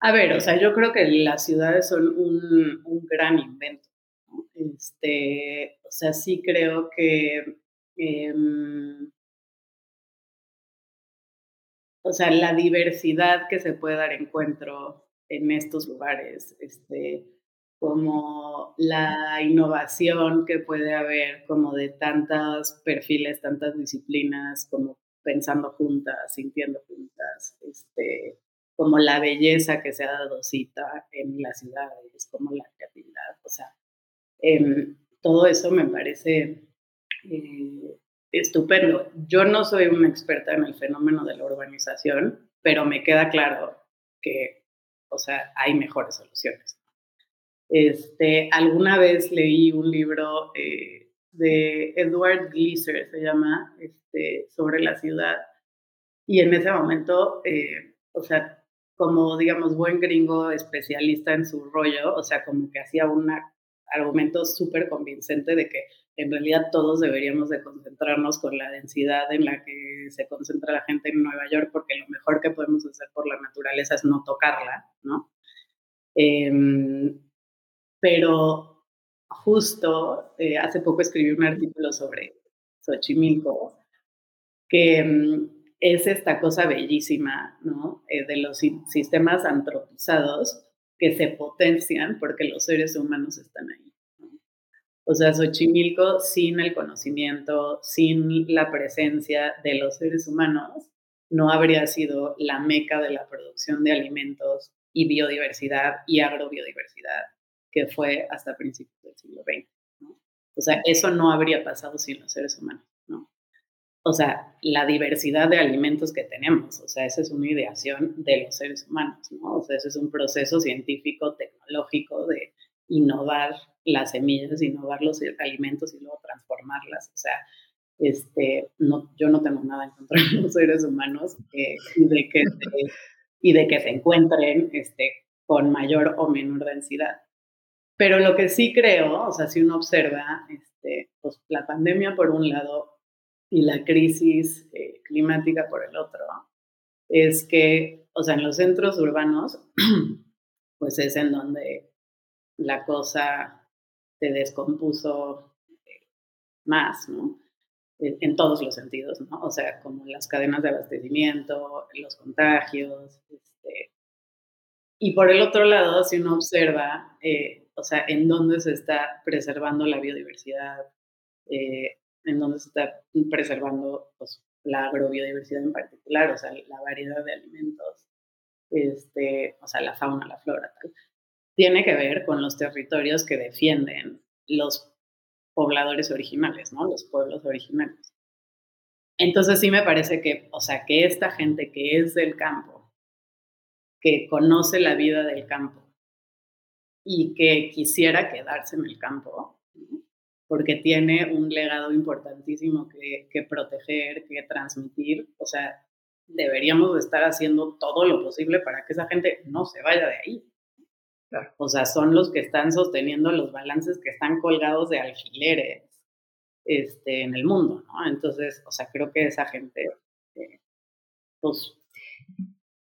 A ver, o sea, yo creo que las ciudades son un, gran invento. Este, o sea, sí creo que em, o sea, la diversidad que se puede dar encuentro en estos lugares, este, como la innovación que puede haber como de tantos perfiles, tantas disciplinas, como pensando juntas, sintiendo juntas, este, como la belleza que se ha dado cita en las ciudades, como la creatividad, o sea, em, todo eso me parece eh, estupendo. Yo no soy una experta en el fenómeno de la urbanización, pero me queda claro que, o sea, hay mejores soluciones. Este, alguna vez leí un libro eh, de Edward Gleiser, se llama, este, sobre la ciudad, y en ese momento, eh, o sea, como, digamos, buen gringo especialista en su rollo, o sea, como que hacía un argumento súper convincente de que en realidad todos deberíamos de concentrarnos con la densidad en la que se concentra la gente en Nueva York, porque lo mejor que podemos hacer por la naturaleza es no tocarla, ¿no? Em, pero justo eh, hace poco escribí un artículo sobre Xochimilco, que em, es esta cosa bellísima, ¿no? Eh, de los sistemas antropizados que se potencian porque los seres humanos están ahí. O sea, Xochimilco sin el conocimiento, sin la presencia de los seres humanos, no habría sido la meca de la producción de alimentos y biodiversidad y agrobiodiversidad que fue hasta principios del siglo XX. O sea, eso no habría pasado sin los seres humanos. ¿no? O sea, la diversidad de alimentos que tenemos, o sea, esa es una ideación de los seres humanos, ¿no? O sea, ese es un proceso científico, tecnológico de innovar las semillas, innovar los alimentos y luego transformarlas. O sea, este, no, yo no tengo nada en contra de los seres humanos eh, y, de que se, y de que se encuentren este, con mayor o menor densidad. Pero lo que sí creo, o sea, si uno observa, este, pues la pandemia por un lado y la crisis eh, climática por el otro, es que, o sea, en los centros urbanos, [CLEARS THROAT] pues es en donde la cosa se descompuso eh, más, ¿no? En todos los sentidos, ¿no? O sea, como las cadenas de abastecimiento, los contagios, este, y por el otro lado, si uno observa, eh, o sea, en dónde se está preservando la biodiversidad, eh, en dónde se está preservando pues, la agrobiodiversidad en particular, o sea, la variedad de alimentos, este, o sea, la fauna, la flora, tal tiene que ver con los territorios que defienden los pobladores originales, ¿no? Los pueblos originales. Entonces sí me parece que, o sea, que esta gente que es del campo, que conoce la vida del campo y que quisiera quedarse en el campo, porque tiene un legado importantísimo que, que proteger, que transmitir, o sea, deberíamos estar haciendo todo lo posible para que esa gente no se vaya de ahí. O sea, son los que están sosteniendo los balances que están colgados de alfileres este, en el mundo, ¿no? Entonces, o sea, creo que esa gente, eh, pues...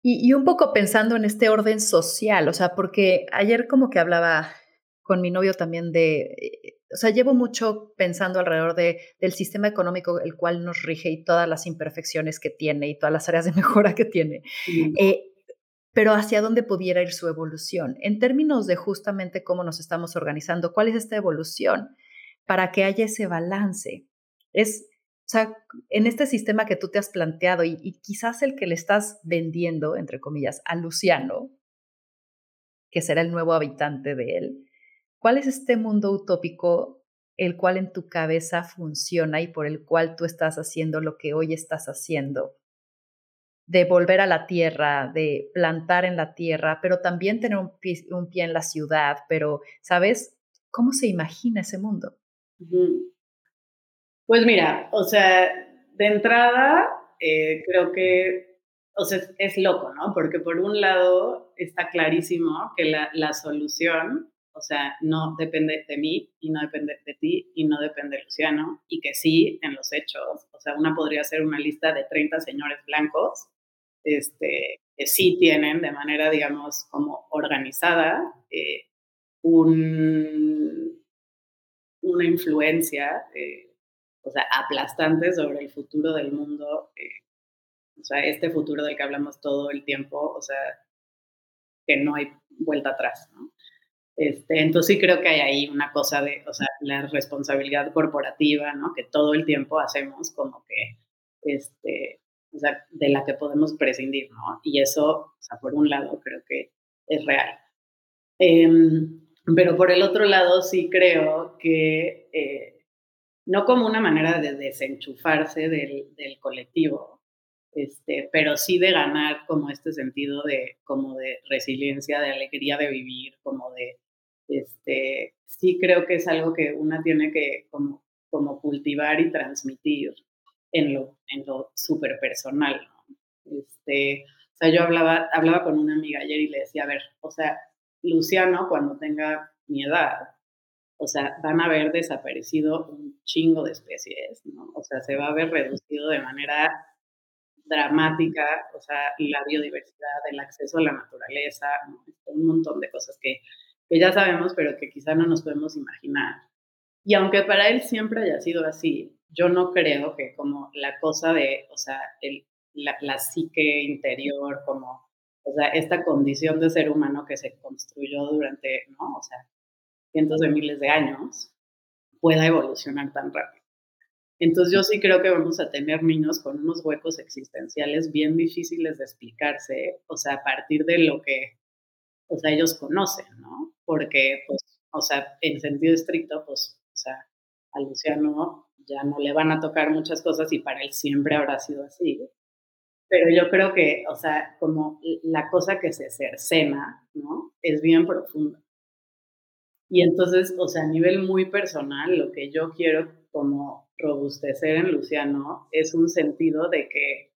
Y, y, un poco pensando en este orden social, o sea, porque ayer como que hablaba con mi novio también de, eh, o sea, llevo mucho pensando alrededor de, del sistema económico el cual nos rige y todas las imperfecciones que tiene y todas las áreas de [LAUGHS] mejora que tiene. Eh, pero hacia dónde pudiera ir su evolución. En términos de justamente cómo nos estamos organizando, ¿cuál es esta evolución para que haya ese balance? Es, o sea, en este sistema que tú te has planteado y, quizás el que le estás vendiendo, entre comillas, a Luciano, que será el nuevo habitante de él, ¿cuál es este mundo utópico el cual en tu cabeza funciona y por el cual tú estás haciendo lo que hoy estás haciendo? de volver a la tierra, de plantar en la tierra, pero también tener un pie, en la ciudad, pero, ¿sabes? ¿Cómo se imagina ese mundo? Pues mira, o sea, de entrada, eh, creo que, o sea, es, loco, ¿no? Porque por un lado está clarísimo que la, la solución, o sea, no depende de mí y no depende de ti y no depende de Luciano, y que sí, en los hechos, o sea, una podría hacer una lista de 30 señores blancos este, que sí tienen de manera, digamos, como organizada eh, un, una influencia, eh, o sea, aplastante sobre el futuro del mundo, eh, o sea, este futuro del que hablamos todo el tiempo, o sea, que no hay vuelta atrás, ¿no? Este, entonces sí creo que hay ahí una cosa de, o sea, la responsabilidad corporativa, ¿no? Que todo el tiempo hacemos como que, este, o sea, de la que podemos prescindir, ¿no? Y eso, o sea, por un lado, creo que es real. Em, pero por el otro lado, sí creo que, eh, no como una manera de desenchufarse del, del, colectivo, este, pero sí de ganar como este sentido de, como de resiliencia, de alegría de vivir, como de, este, sí creo que es algo que una tiene que como, como cultivar y transmitir en lo, en lo súper personal. Este, O sea, yo hablaba, hablaba con una amiga ayer y le decía, a ver, o sea, Luciano cuando tenga mi edad, o sea, van a haber desaparecido un chingo de especies, ¿no? O sea, se va a haber reducido de manera dramática, o sea, la biodiversidad, el acceso a la naturaleza, un montón de cosas que, que ya sabemos, pero que quizá no nos podemos imaginar. Y aunque para él siempre haya sido así, yo no creo que como la cosa de, o sea, el, la, la psique interior, como, o sea, esta condición de ser humano que se construyó durante, ¿no? O sea, cientos de miles de años, pueda evolucionar tan rápido. Entonces yo sí creo que vamos a tener niños con unos huecos existenciales bien difíciles de explicarse, o sea, a partir de lo que, o sea, ellos conocen, ¿no? Porque, pues, o sea, en sentido estricto, pues, o sea, a Luciano ya no le van a tocar muchas cosas y para él siempre habrá sido así. Pero yo creo que, o sea, como la cosa que se cercena, ¿no? Es bien profunda. Y entonces, o sea, a nivel muy personal, lo que yo quiero como robustecer en Luciano es un sentido de que,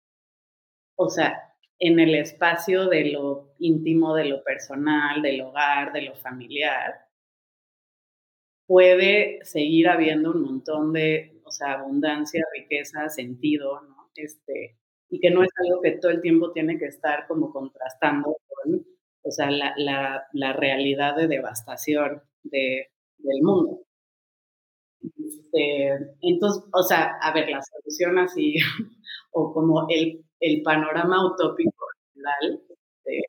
o sea, en el espacio de lo íntimo, de lo personal, del hogar, de lo familiar, puede seguir habiendo un montón de, o sea, abundancia, riqueza, sentido, ¿no? Este, y que no es algo que todo el tiempo tiene que estar como contrastando con, o sea, la, la, la realidad de devastación de, del mundo. Este, entonces, o sea, a ver, la solución así, [LAUGHS] o como el, el panorama utópico general, este,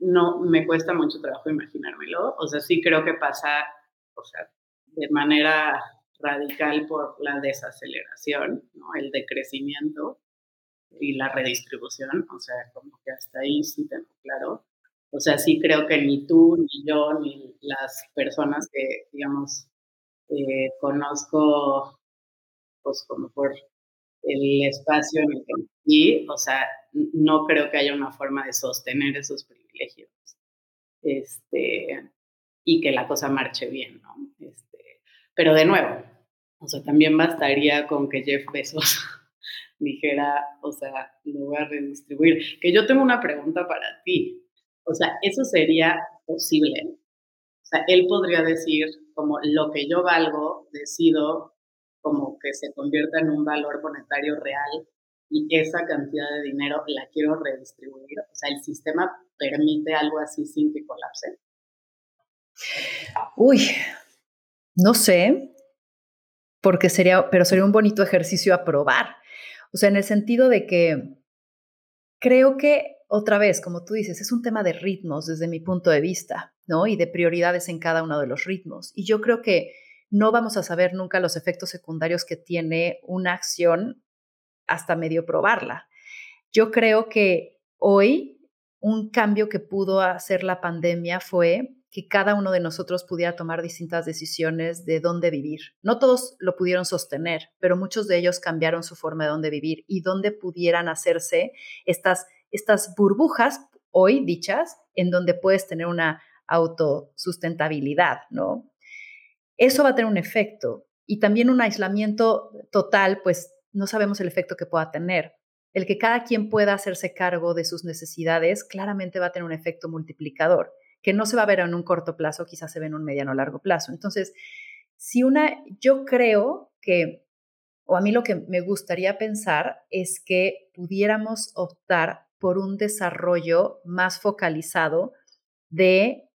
no me cuesta mucho trabajo imaginármelo. O sea, sí creo que pasa, o sea, de manera radical por la desaceleración, ¿no? el decrecimiento y la redistribución, o sea, como que hasta ahí sí tengo claro. O sea, sí creo que ni tú, ni yo, ni las personas que, digamos, eh, conozco, pues como por el espacio en el que viví, o sea, no creo que haya una forma de sostener esos privilegios. Este, y que la cosa marche bien, ¿no? Este, pero de nuevo, o sea, también bastaría con que Jeff Bezos [LAUGHS] dijera, o sea, lo voy a redistribuir. Que yo tengo una pregunta para ti. O sea, eso sería posible. O sea, él podría decir como lo que yo valgo, decido como que se convierta en un valor monetario real y esa cantidad de dinero la quiero redistribuir. O sea, el sistema permite algo así sin que colapse. Uy, no sé, porque sería, pero sería un bonito ejercicio a probar. O sea, en el sentido de que creo que otra vez, como tú dices, es un tema de ritmos desde mi punto de vista, ¿no? Y de prioridades en cada uno de los ritmos. Y yo creo que no vamos a saber nunca los efectos secundarios que tiene una acción hasta medio probarla. Yo creo que hoy un cambio que pudo hacer la pandemia fue que cada uno de nosotros pudiera tomar distintas decisiones de dónde vivir. No todos lo pudieron sostener, pero muchos de ellos cambiaron su forma de dónde vivir y dónde pudieran hacerse estas estas burbujas hoy dichas en donde puedes tener una autosustentabilidad, ¿no? Eso va a tener un efecto y también un aislamiento total, pues no sabemos el efecto que pueda tener. El que cada quien pueda hacerse cargo de sus necesidades claramente va a tener un efecto multiplicador, que no se va a ver en un corto plazo, quizás se ve en un mediano o largo plazo. Entonces, si una, yo creo que, o a mí lo que me gustaría pensar es que pudiéramos optar por un desarrollo más focalizado de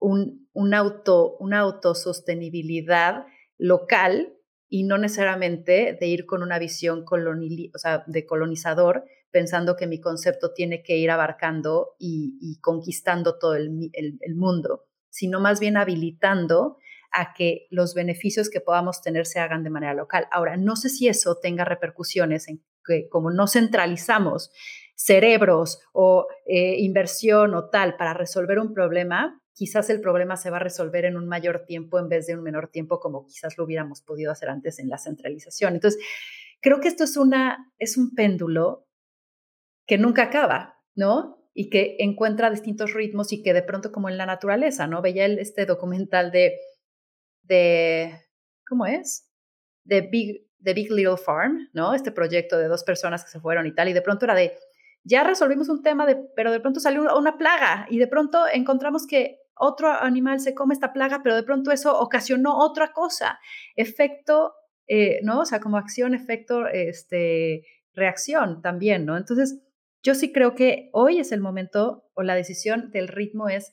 un, auto, una autosostenibilidad local y no necesariamente de ir con una visión de colonizador, pensando que mi concepto tiene que ir abarcando y, conquistando todo el, mundo, sino más bien habilitando a que los beneficios que podamos tener se hagan de manera local. Ahora, no sé si eso tenga repercusiones en que como no centralizamos cerebros o eh, inversión o tal para resolver un problema, quizás el problema se va a resolver en un mayor tiempo en vez de un menor tiempo como quizás lo hubiéramos podido hacer antes en la centralización. Entonces, creo que esto es, una, es un péndulo que nunca acaba, ¿no? Y que encuentra distintos ritmos y que de pronto como en la naturaleza, ¿no? Veía este documental de, de, ¿cómo es? De Big, de Big Little Farm, ¿no? Este proyecto de dos personas que se fueron y tal, y de pronto era de ya resolvimos un tema, de, pero de pronto salió una plaga y de pronto encontramos que otro animal se come esta plaga, pero de pronto eso ocasionó otra cosa. Efecto, eh, ¿no? O sea, como acción, efecto, este, reacción también, ¿no? Entonces, yo sí creo que hoy es el momento o la decisión del ritmo es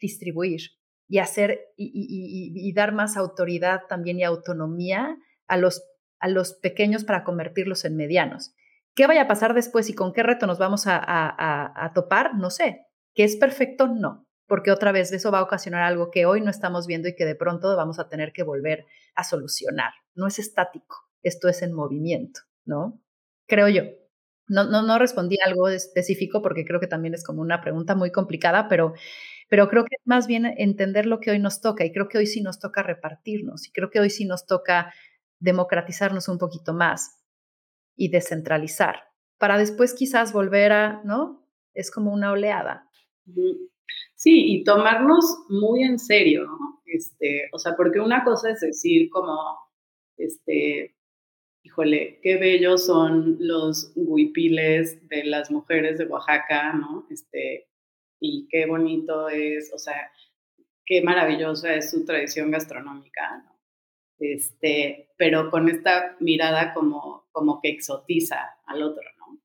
distribuir y hacer y, dar más autoridad también y autonomía a los, a los pequeños para convertirlos en medianos. ¿Qué vaya a pasar después y con qué reto nos vamos a, a topar? No sé. ¿Que es perfecto? No porque otra vez eso va a ocasionar algo que hoy no estamos viendo y que de pronto vamos a tener que volver a solucionar. No es estático, esto es en movimiento, ¿no? Creo yo. No, no, respondí algo específico porque creo que también es como una pregunta muy complicada, pero, pero creo que más bien entender lo que hoy nos toca y creo que hoy sí nos toca repartirnos y creo que hoy sí nos toca democratizarnos un poquito más y descentralizar para después quizás volver a, ¿no? Es como una oleada. Sí, y tomarnos muy en serio, Este, o sea, porque una cosa es decir como, este, híjole, qué bellos son los huipiles de las mujeres de Oaxaca, ¿no? Este, y qué bonito es, o sea, qué maravillosa es su tradición gastronómica, ¿no? Este, pero con esta mirada como, como que exotiza al otro, ¿no?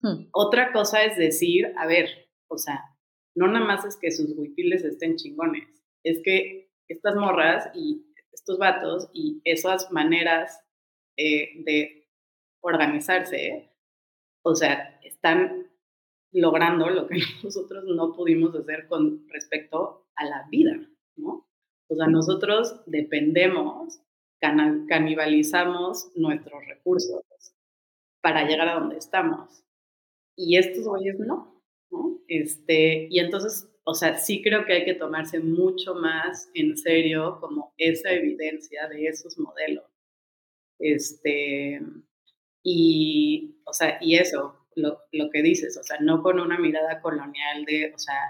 Hmm. Otra cosa es decir, a ver, o sea, no nada más es que sus huipiles estén chingones, es que estas morras y estos vatos y esas maneras eh, de organizarse, o sea, están logrando lo que [LAUGHS] nosotros no pudimos hacer con respecto a la vida, ¿no? O sea, nosotros dependemos, canibalizamos nuestros recursos para llegar a donde estamos. Y estos güeyes no. Este, y entonces, o sea, sí creo que hay que tomarse mucho más en serio como esa evidencia de esos modelos. Este, y, o sea, y eso, lo, lo que dices, o sea, no con una mirada colonial de, o sea,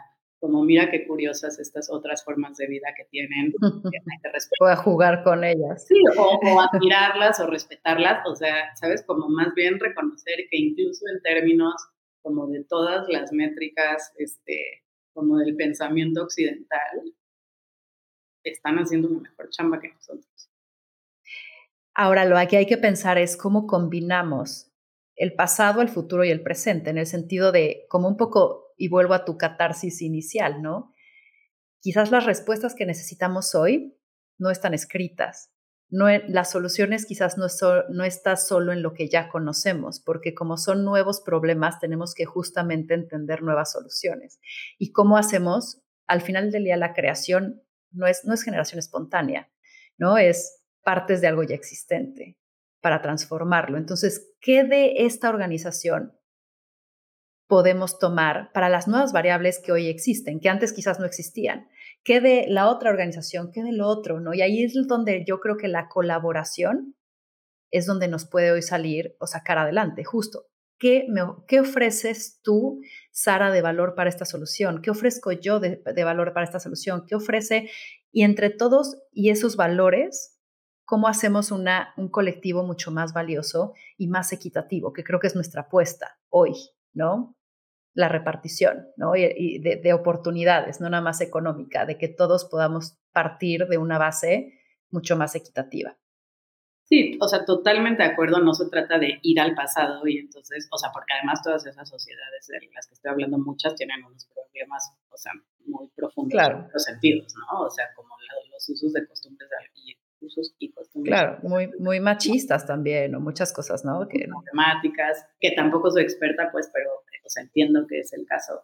como mira qué curiosas estas otras formas de vida que tienen. [LAUGHS] o a jugar con ellas. Sí, o, o, admirarlas o respetarlas, o sea, sabes, como más bien reconocer que incluso en términos como de todas las métricas, este, como del pensamiento occidental, están haciendo una mejor chamba que nosotros. Ahora, lo que hay que pensar es cómo combinamos el pasado, el futuro y el presente, en el sentido de, como un poco, y vuelvo a tu catarsis inicial, ¿no? Quizás las respuestas que necesitamos hoy no están escritas, no, e, las soluciones quizás no, no está solo en lo que ya conocemos, porque como son nuevos problemas, tenemos que justamente entender nuevas soluciones. ¿Y cómo hacemos? Al final del día, la creación no es, no es generación espontánea, ¿no? Es partes de algo ya existente para transformarlo. Entonces, ¿qué de esta organización podemos tomar para las nuevas variables que hoy existen, que antes quizás no existían? qué de la otra organización, qué de lo otro, ¿no? Y ahí es donde yo creo que la colaboración es donde nos puede hoy salir o sacar adelante, justo. ¿Qué, me, qué ofreces tú, Sara, de valor para esta solución? ¿Qué ofrezco yo de, de valor para esta solución? ¿Qué ofrece? Y entre todos y esos valores, ¿cómo hacemos una, un colectivo mucho más valioso y más equitativo? Que creo que es nuestra apuesta hoy, ¿no? La repartición ¿no? y, de, oportunidades, no nada más económica, de que todos podamos partir de una base mucho más equitativa. Sí, o sea, totalmente de acuerdo, no se trata de ir al pasado y entonces, o sea, porque además todas esas sociedades de las que estoy hablando, muchas tienen unos problemas, o sea, muy profundos en los sentidos, ¿no? O sea, como los usos de costumbres y usos y costumbres. Claro, muy, muy machistas también, o muchas cosas, ¿no? Que, Matemáticas, que tampoco soy experta, pues, pero o sea, entiendo que es el caso.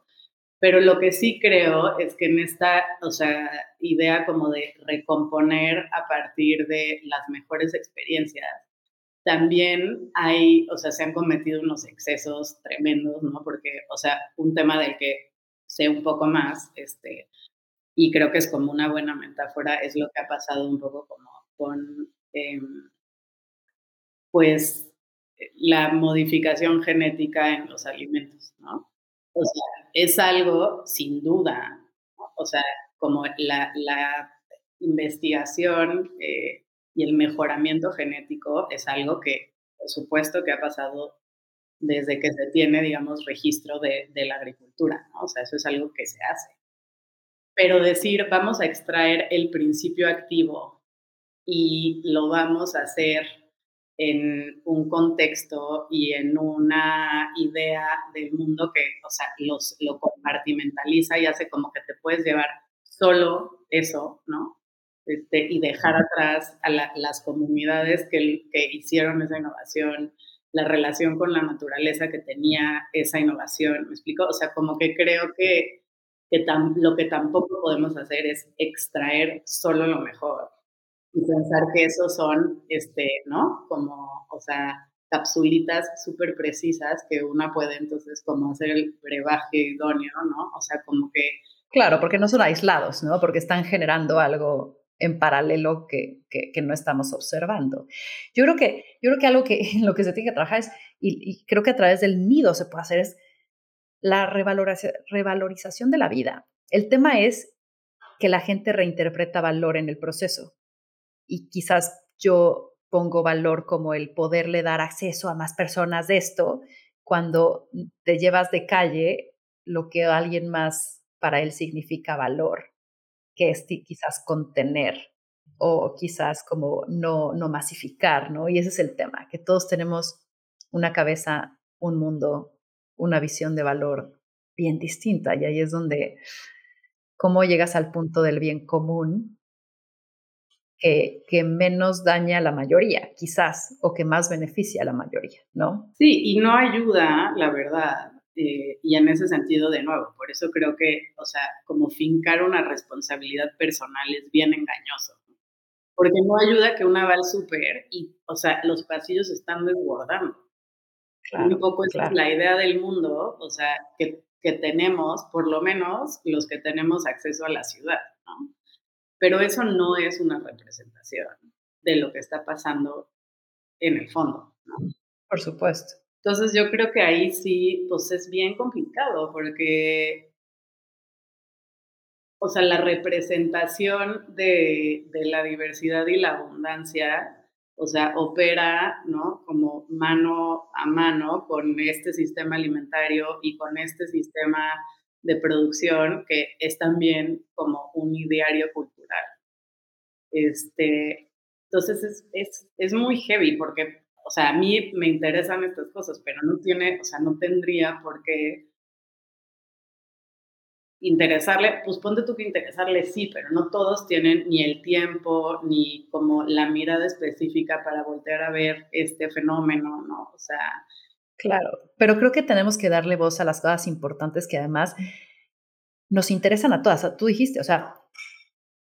Pero lo que sí creo es que en esta, o sea, idea como de recomponer a partir de las mejores experiencias, también hay, o sea, se han cometido unos excesos tremendos, ¿no? Porque, o sea, un tema del que sé un poco más, este, y creo que es como una buena metáfora, es lo que ha pasado un poco como con, em, pues, la modificación genética en los alimentos, ¿no? O sea, es algo sin duda, o sea, como la, la investigación eh, y el mejoramiento genético es algo que, por supuesto, que ha pasado desde que se tiene, digamos, registro de, de la agricultura, ¿no? O sea, eso es algo que se hace. Pero decir, vamos a extraer el principio activo y lo vamos a hacer en un contexto y en una idea del mundo que, o sea, los, lo compartimentaliza y hace como que te puedes llevar solo eso, ¿no? Este, y dejar atrás a las comunidades que, que hicieron esa innovación, la relación con la naturaleza que tenía esa innovación, ¿me explico? O sea, como que creo que, que lo que tampoco podemos hacer es extraer solo lo mejor y pensar que esos son, este, ¿no? Como, o sea, capsulitas súper precisas que una puede entonces como hacer el brebaje idóneo, ¿no? O sea, como que... Claro, porque no son aislados, ¿no? Porque están generando algo en paralelo que, que, no estamos observando. Yo creo que, yo creo que algo que en [LAUGHS] lo que se tiene que trabajar es, y, y creo que a través del nido se puede hacer, es la revalorización de la vida. El tema es que la gente reinterpreta valor en el proceso y quizás yo pongo valor como el poderle dar acceso a más personas de esto, cuando te llevas de calle lo que alguien más para él significa valor, que es quizás contener o quizás como no, no masificar, ¿no? Y ese es el tema, que todos tenemos una cabeza, un mundo, una visión de valor bien distinta y ahí es donde cómo llegas al punto del bien común que, menos daña a la mayoría, quizás, o que más beneficia a la mayoría, ¿no? Sí, y no ayuda, la verdad. Eh, y en ese sentido, de nuevo, por eso creo que, o sea, como fincar una responsabilidad personal es bien engañoso. Porque no ayuda que una va al súper y, o sea, los pasillos están desbordando. un poco es la idea del mundo, o sea, que, que tenemos, por lo menos los que tenemos acceso a la ciudad, ¿no? Pero eso no es una representación de lo que está pasando en el fondo. Por supuesto. Entonces yo creo que ahí sí, pues es bien complicado porque, o sea, la representación de, de la diversidad y la abundancia, o sea, opera, ¿no? Como mano a mano con este sistema alimentario y con este sistema de producción que es también como un ideario cultural. Este, entonces es, es, es, muy heavy porque, o sea, a mí me interesan estas cosas, pero no tiene, o sea, no tendría por qué interesarle, pues ponte tú que interesarle sí, pero no todos tienen ni el tiempo ni como la mirada específica para voltear a ver este fenómeno, ¿no? O sea, Claro, pero creo que tenemos que darle voz a las cosas importantes que además nos interesan a todas. Tú dijiste, o sea,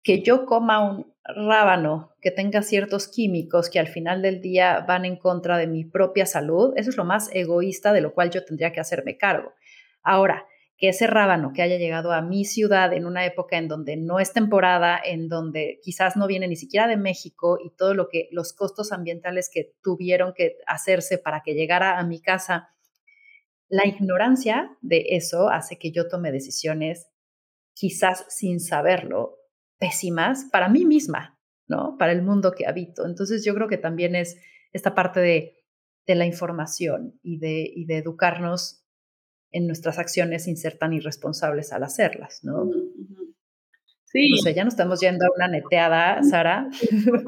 que yo coma un rábano que tenga ciertos químicos que al final del día van en contra de mi propia salud, eso es lo más egoísta de lo cual yo tendría que hacerme cargo. Ahora, que ese rábano que haya llegado a mi ciudad en una época en donde no es temporada, en donde quizás no viene ni siquiera de México y todo lo que los costos ambientales que tuvieron que hacerse para que llegara a mi casa, la ignorancia de eso hace que yo tome decisiones quizás sin saberlo pésimas para mí misma, ¿no? Para el mundo que habito. Entonces yo creo que también es esta parte de, de la información y de, y de educarnos en nuestras acciones sin ser tan irresponsables al hacerlas, ¿no? Sí. O sea, ya nos estamos yendo a una neteada, Sara.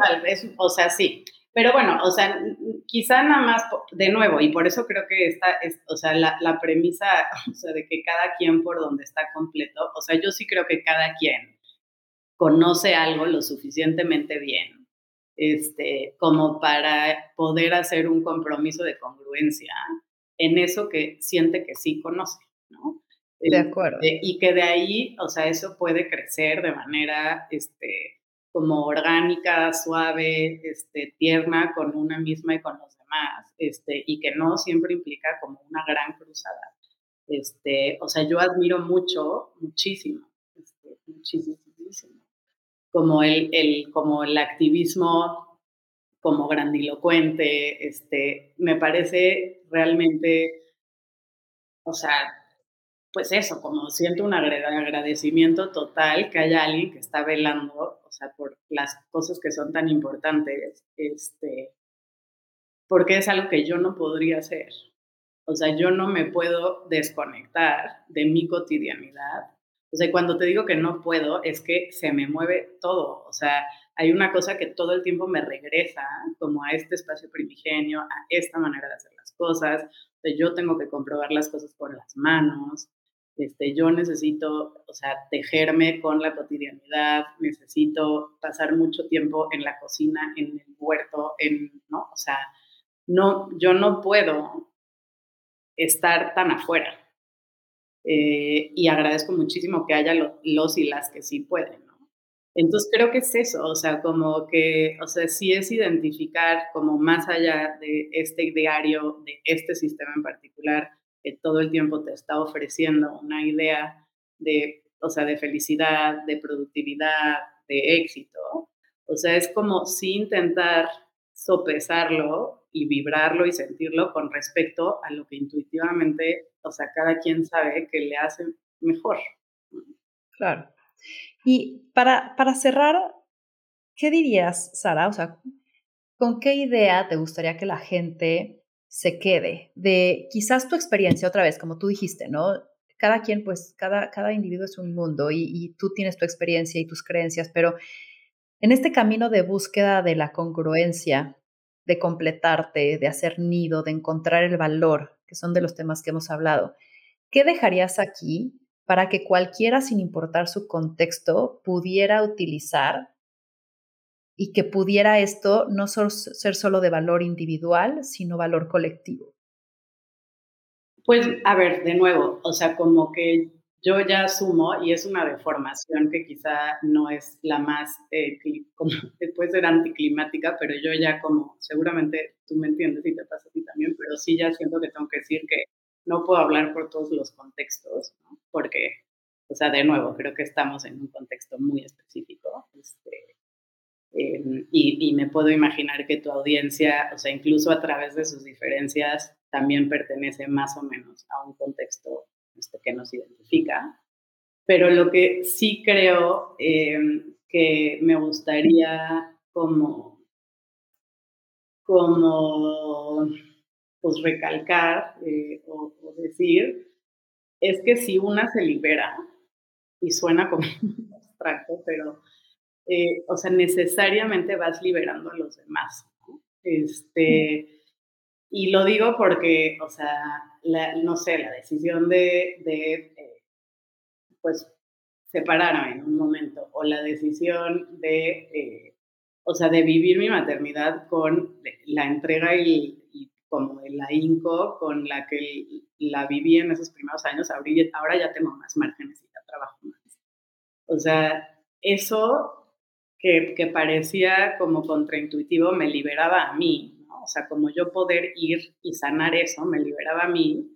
Tal vez, o sea, sí. Pero bueno, o sea, quizá nada más, de nuevo, y por eso creo que esta, es, o sea, la, la premisa, [LAUGHS] o sea, de que cada quien por donde está completo, o sea, yo sí creo que cada quien conoce algo lo suficientemente bien, este, como para poder hacer un compromiso de congruencia en eso que siente que sí conoce, ¿no? De acuerdo. y que de ahí, o sea, eso puede crecer de manera, este, como orgánica, suave, este, tierna con una misma y con los demás, este, y que no siempre implica como una gran cruzada. Este, o sea, yo admiro mucho, muchísimo, este, muchísimo, como el, el, como el activismo como grandilocuente, este, me parece realmente, o sea, pues eso, como siento un agradecimiento total que haya alguien que está velando, o sea, por las cosas que son tan importantes, este, porque es algo que yo no podría hacer. O sea, yo no me puedo desconectar de mi cotidianidad. O sea, cuando te digo que no puedo, es que se me mueve todo. O sea, hay una cosa que todo el tiempo me regresa como a este espacio primigenio, a esta manera de hacer las cosas. O yo tengo que comprobar las cosas con las manos. Este, yo necesito, o sea, tejerme con la cotidianidad, necesito pasar mucho tiempo en la cocina, en el huerto, en, ¿no? O sea, no, yo no puedo estar tan afuera. Eh, y agradezco muchísimo que haya los y las que sí pueden, ¿no? Entonces creo que es eso, o sea, como que, o sea, sí es identificar como más allá de este diario, de este sistema en particular, que todo el tiempo te está ofreciendo una idea de, o sea, de felicidad, de productividad, de éxito. O sea, es como sí intentar sopesarlo y vibrarlo y sentirlo con respecto a lo que intuitivamente, o sea, cada quien sabe que le hace mejor. Claro. Y para, para cerrar, ¿qué dirías, Sara? O sea, ¿con qué idea te gustaría que la gente se quede, de quizás tu experiencia otra vez, como tú dijiste, ¿no? Cada quien, pues, cada, cada individuo es un mundo y, y tú tienes tu experiencia y tus creencias, pero en este camino de búsqueda de la congruencia, de completarte, de hacer nido, de encontrar el valor, que son de los temas que hemos hablado, ¿qué dejarías aquí para que cualquiera, sin importar su contexto, pudiera utilizar y que pudiera esto no ser solo de valor individual, sino valor colectivo? Pues, a ver, de nuevo, o sea, como que yo ya asumo, y es una deformación que quizá no es la más, eh, como, [LAUGHS] puede ser anticlimática, pero yo ya como, seguramente tú me entiendes y te pasa a ti también, pero sí ya siento que tengo que decir que no puedo hablar por todos los contextos, porque, o sea, de nuevo, creo que estamos en un contexto muy específico. Este, Em, y, me puedo imaginar que tu audiencia, o sea, incluso a través de sus diferencias, también pertenece más o menos a un contexto este, que nos identifica. Pero lo que sí creo em, que me gustaría como, como pues recalcar eh, o, decir es que si una se libera, y suena como [LAUGHS] abstracto, pero eh, o sea, necesariamente vas liberando a los demás. Este, y lo digo porque, o sea, no sé, la decisión de, de eh, pues, separarme en un momento, o la decisión de, eh, o sea, de vivir mi maternidad con la entrega y, como el ahínco con la que la viví en esos primeros años, ahora ya tengo más márgenes y ya trabajo más. O sea, eso que, parecía como contraintuitivo me liberaba a mí. O sea, como yo poder ir y sanar eso, me liberaba a mí.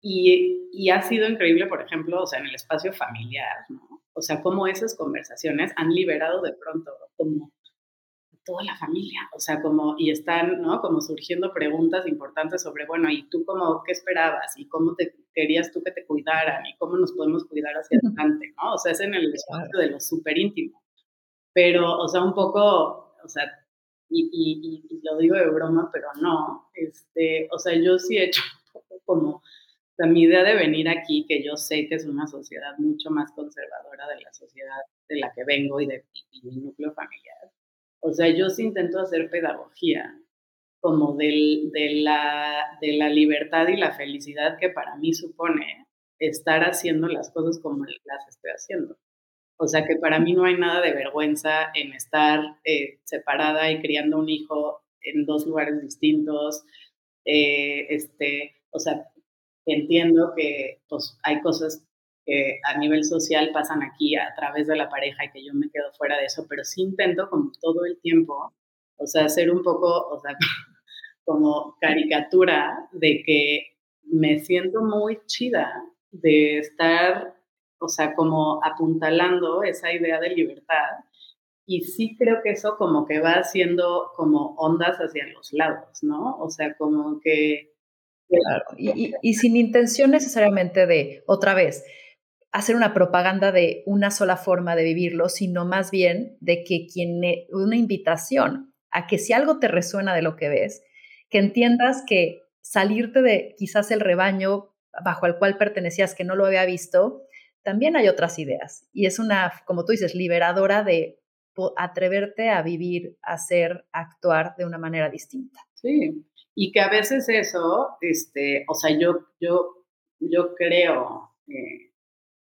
Y, y, ha sido increíble, por ejemplo, o sea, en el espacio familiar, ¿no? O sea, cómo esas conversaciones han liberado de pronto como toda la familia, o sea, como, y están, ¿no? Como surgiendo preguntas importantes sobre, bueno, ¿y tú cómo, qué esperabas? ¿Y cómo te querías tú que te cuidaran? ¿Y cómo nos podemos cuidar hacia adelante? ¿no? O sea, es en el espacio de lo súper íntimo pero, o sea, un poco, o sea, y, y, lo digo de broma, pero no, este, o sea, yo sí he hecho [LAUGHS] un poco como, sea, mi idea de venir aquí, que yo sé que es una sociedad mucho más conservadora de la sociedad de la que vengo y de mi núcleo familiar, o sea, yo sí intento hacer pedagogía como del, de, la, de la libertad y la felicidad que para mí supone estar haciendo las cosas como las estoy haciendo. O sea que para mí no hay nada de vergüenza en estar eh, separada y criando un hijo en dos lugares distintos. Eh, este, o sea, entiendo que pues, hay cosas que a nivel social pasan aquí a través de la pareja y que yo me quedo fuera de eso, pero sí intento como todo el tiempo, o sea, hacer un poco, o sea, [LAUGHS] como caricatura de que me siento muy chida de estar o sea, como apuntalando esa idea de libertad. Y sí creo que eso como que va haciendo como ondas hacia los lados, ¿no? O sea, como que... Claro, y, sin intención necesariamente de, otra vez, hacer una propaganda de una sola forma de vivirlo, sino más bien de que quien, una invitación a que si algo te resuena de lo que ves, que entiendas que salirte de quizás el rebaño bajo el cual pertenecías que no lo había visto, también hay otras ideas. Y es una, como tú dices, liberadora de atreverte a vivir, a ser, a actuar de una manera distinta. Sí, y que a veces eso, este, o sea, yo, yo, yo creo, eh,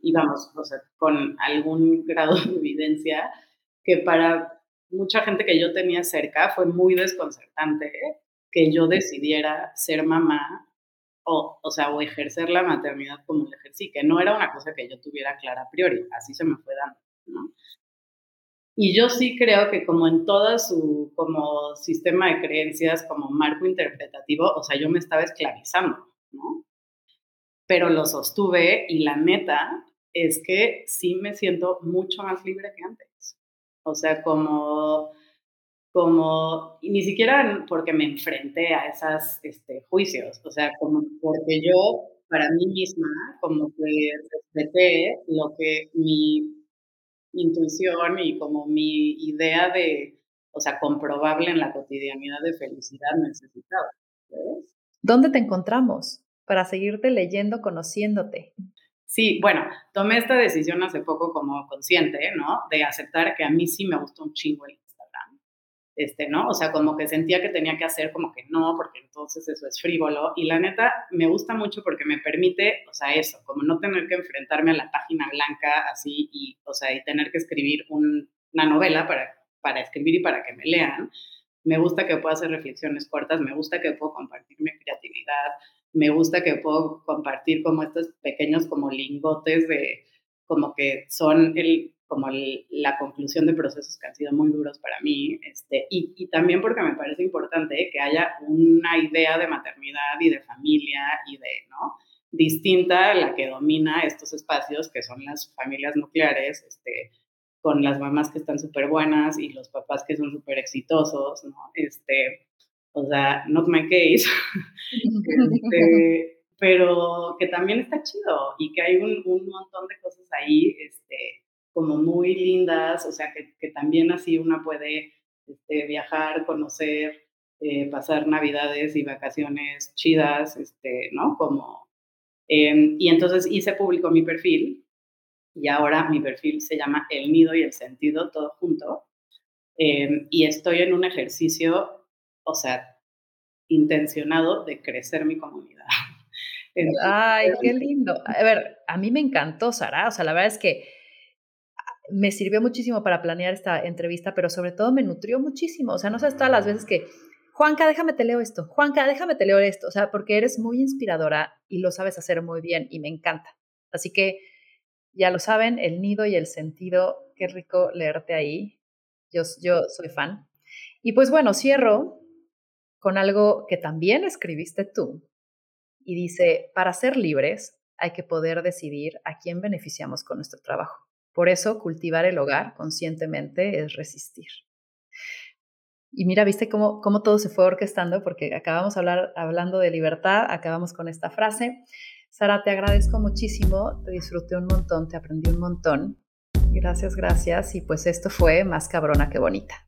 y vamos, o sea, con algún [LAUGHS] grado de evidencia, que para mucha gente que yo tenía cerca fue muy desconcertante que yo decidiera ser mamá o, o sea, o ejercer la maternidad como la ejercí, que no era una cosa que yo tuviera clara a priori, así se me fue dando, ¿no? Y yo sí creo que como en todo su como sistema de creencias, como marco interpretativo, o sea, yo me estaba esclavizando, ¿no? Pero lo sostuve y la neta es que sí me siento mucho más libre que antes. O sea, como, como, y ni siquiera porque me enfrenté a esos este, juicios, o sea, como porque yo, para mí misma, como que respeté lo que mi intuición y como mi idea de, o sea, comprobable en la cotidianidad de felicidad necesitaba. ¿ves? ¿Dónde te encontramos para seguirte leyendo, conociéndote? Sí, bueno, tomé esta decisión hace poco como consciente, ¿no? De aceptar que a mí sí me gustó un chingo el. Este, ¿no? O sea, como que sentía que tenía que hacer como que no, porque entonces eso es frívolo. Y la neta, me gusta mucho porque me permite, o sea, eso, como no tener que enfrentarme a la página blanca así y, o sea, y tener que escribir una novela para, para escribir y para que me lean. Me gusta que pueda hacer reflexiones cortas, me gusta que puedo compartir mi creatividad, me gusta que puedo compartir como estos pequeños como lingotes de como que son el, como la conclusión de procesos que han sido muy duros para mí, este, y, y, también porque me parece importante que haya una idea de maternidad y de familia y de, ¿no? Distinta a la que domina estos espacios, que son las familias nucleares, este, con las mamás que están súper buenas y los papás que son súper exitosos, ¿no? Este, o sea, not my case, [LAUGHS] este, pero que también está chido y que hay un, un, montón de cosas ahí, este, como muy lindas, o sea, que, que también así una puede este, viajar, conocer, eh, pasar navidades y vacaciones chidas, este, ¿no? Como, eh, y entonces hice público mi perfil y ahora mi perfil se llama El Nido y el Sentido, todo junto. Eh, y estoy en un ejercicio o sea, intencionado de crecer mi comunidad. [LAUGHS] Ay, qué [LAUGHS] lindo. A ver, a mí me encantó, Sara. O sea, la verdad es que me sirvió muchísimo para planear esta entrevista, pero sobre todo me nutrió muchísimo. O sea, no sé todas las veces que, Juanca, déjame te leo esto, Juanca, déjame te leo esto. O sea, porque eres muy inspiradora y lo sabes hacer muy bien y me encanta. Así que ya lo saben, el nido y el sentido, qué rico leerte ahí. Yo, yo soy fan. Y pues bueno, cierro con algo que también escribiste tú. Y dice, para ser libres hay que poder decidir a quién beneficiamos con nuestro trabajo. Por eso, cultivar el hogar conscientemente es resistir. Y mira, viste cómo, cómo todo se fue orquestando, porque acabamos hablar, hablando de libertad, acabamos con esta frase. Sara, te agradezco muchísimo, te disfruté un montón, te aprendí un montón. Gracias, gracias. Y pues esto fue más cabrona que bonita.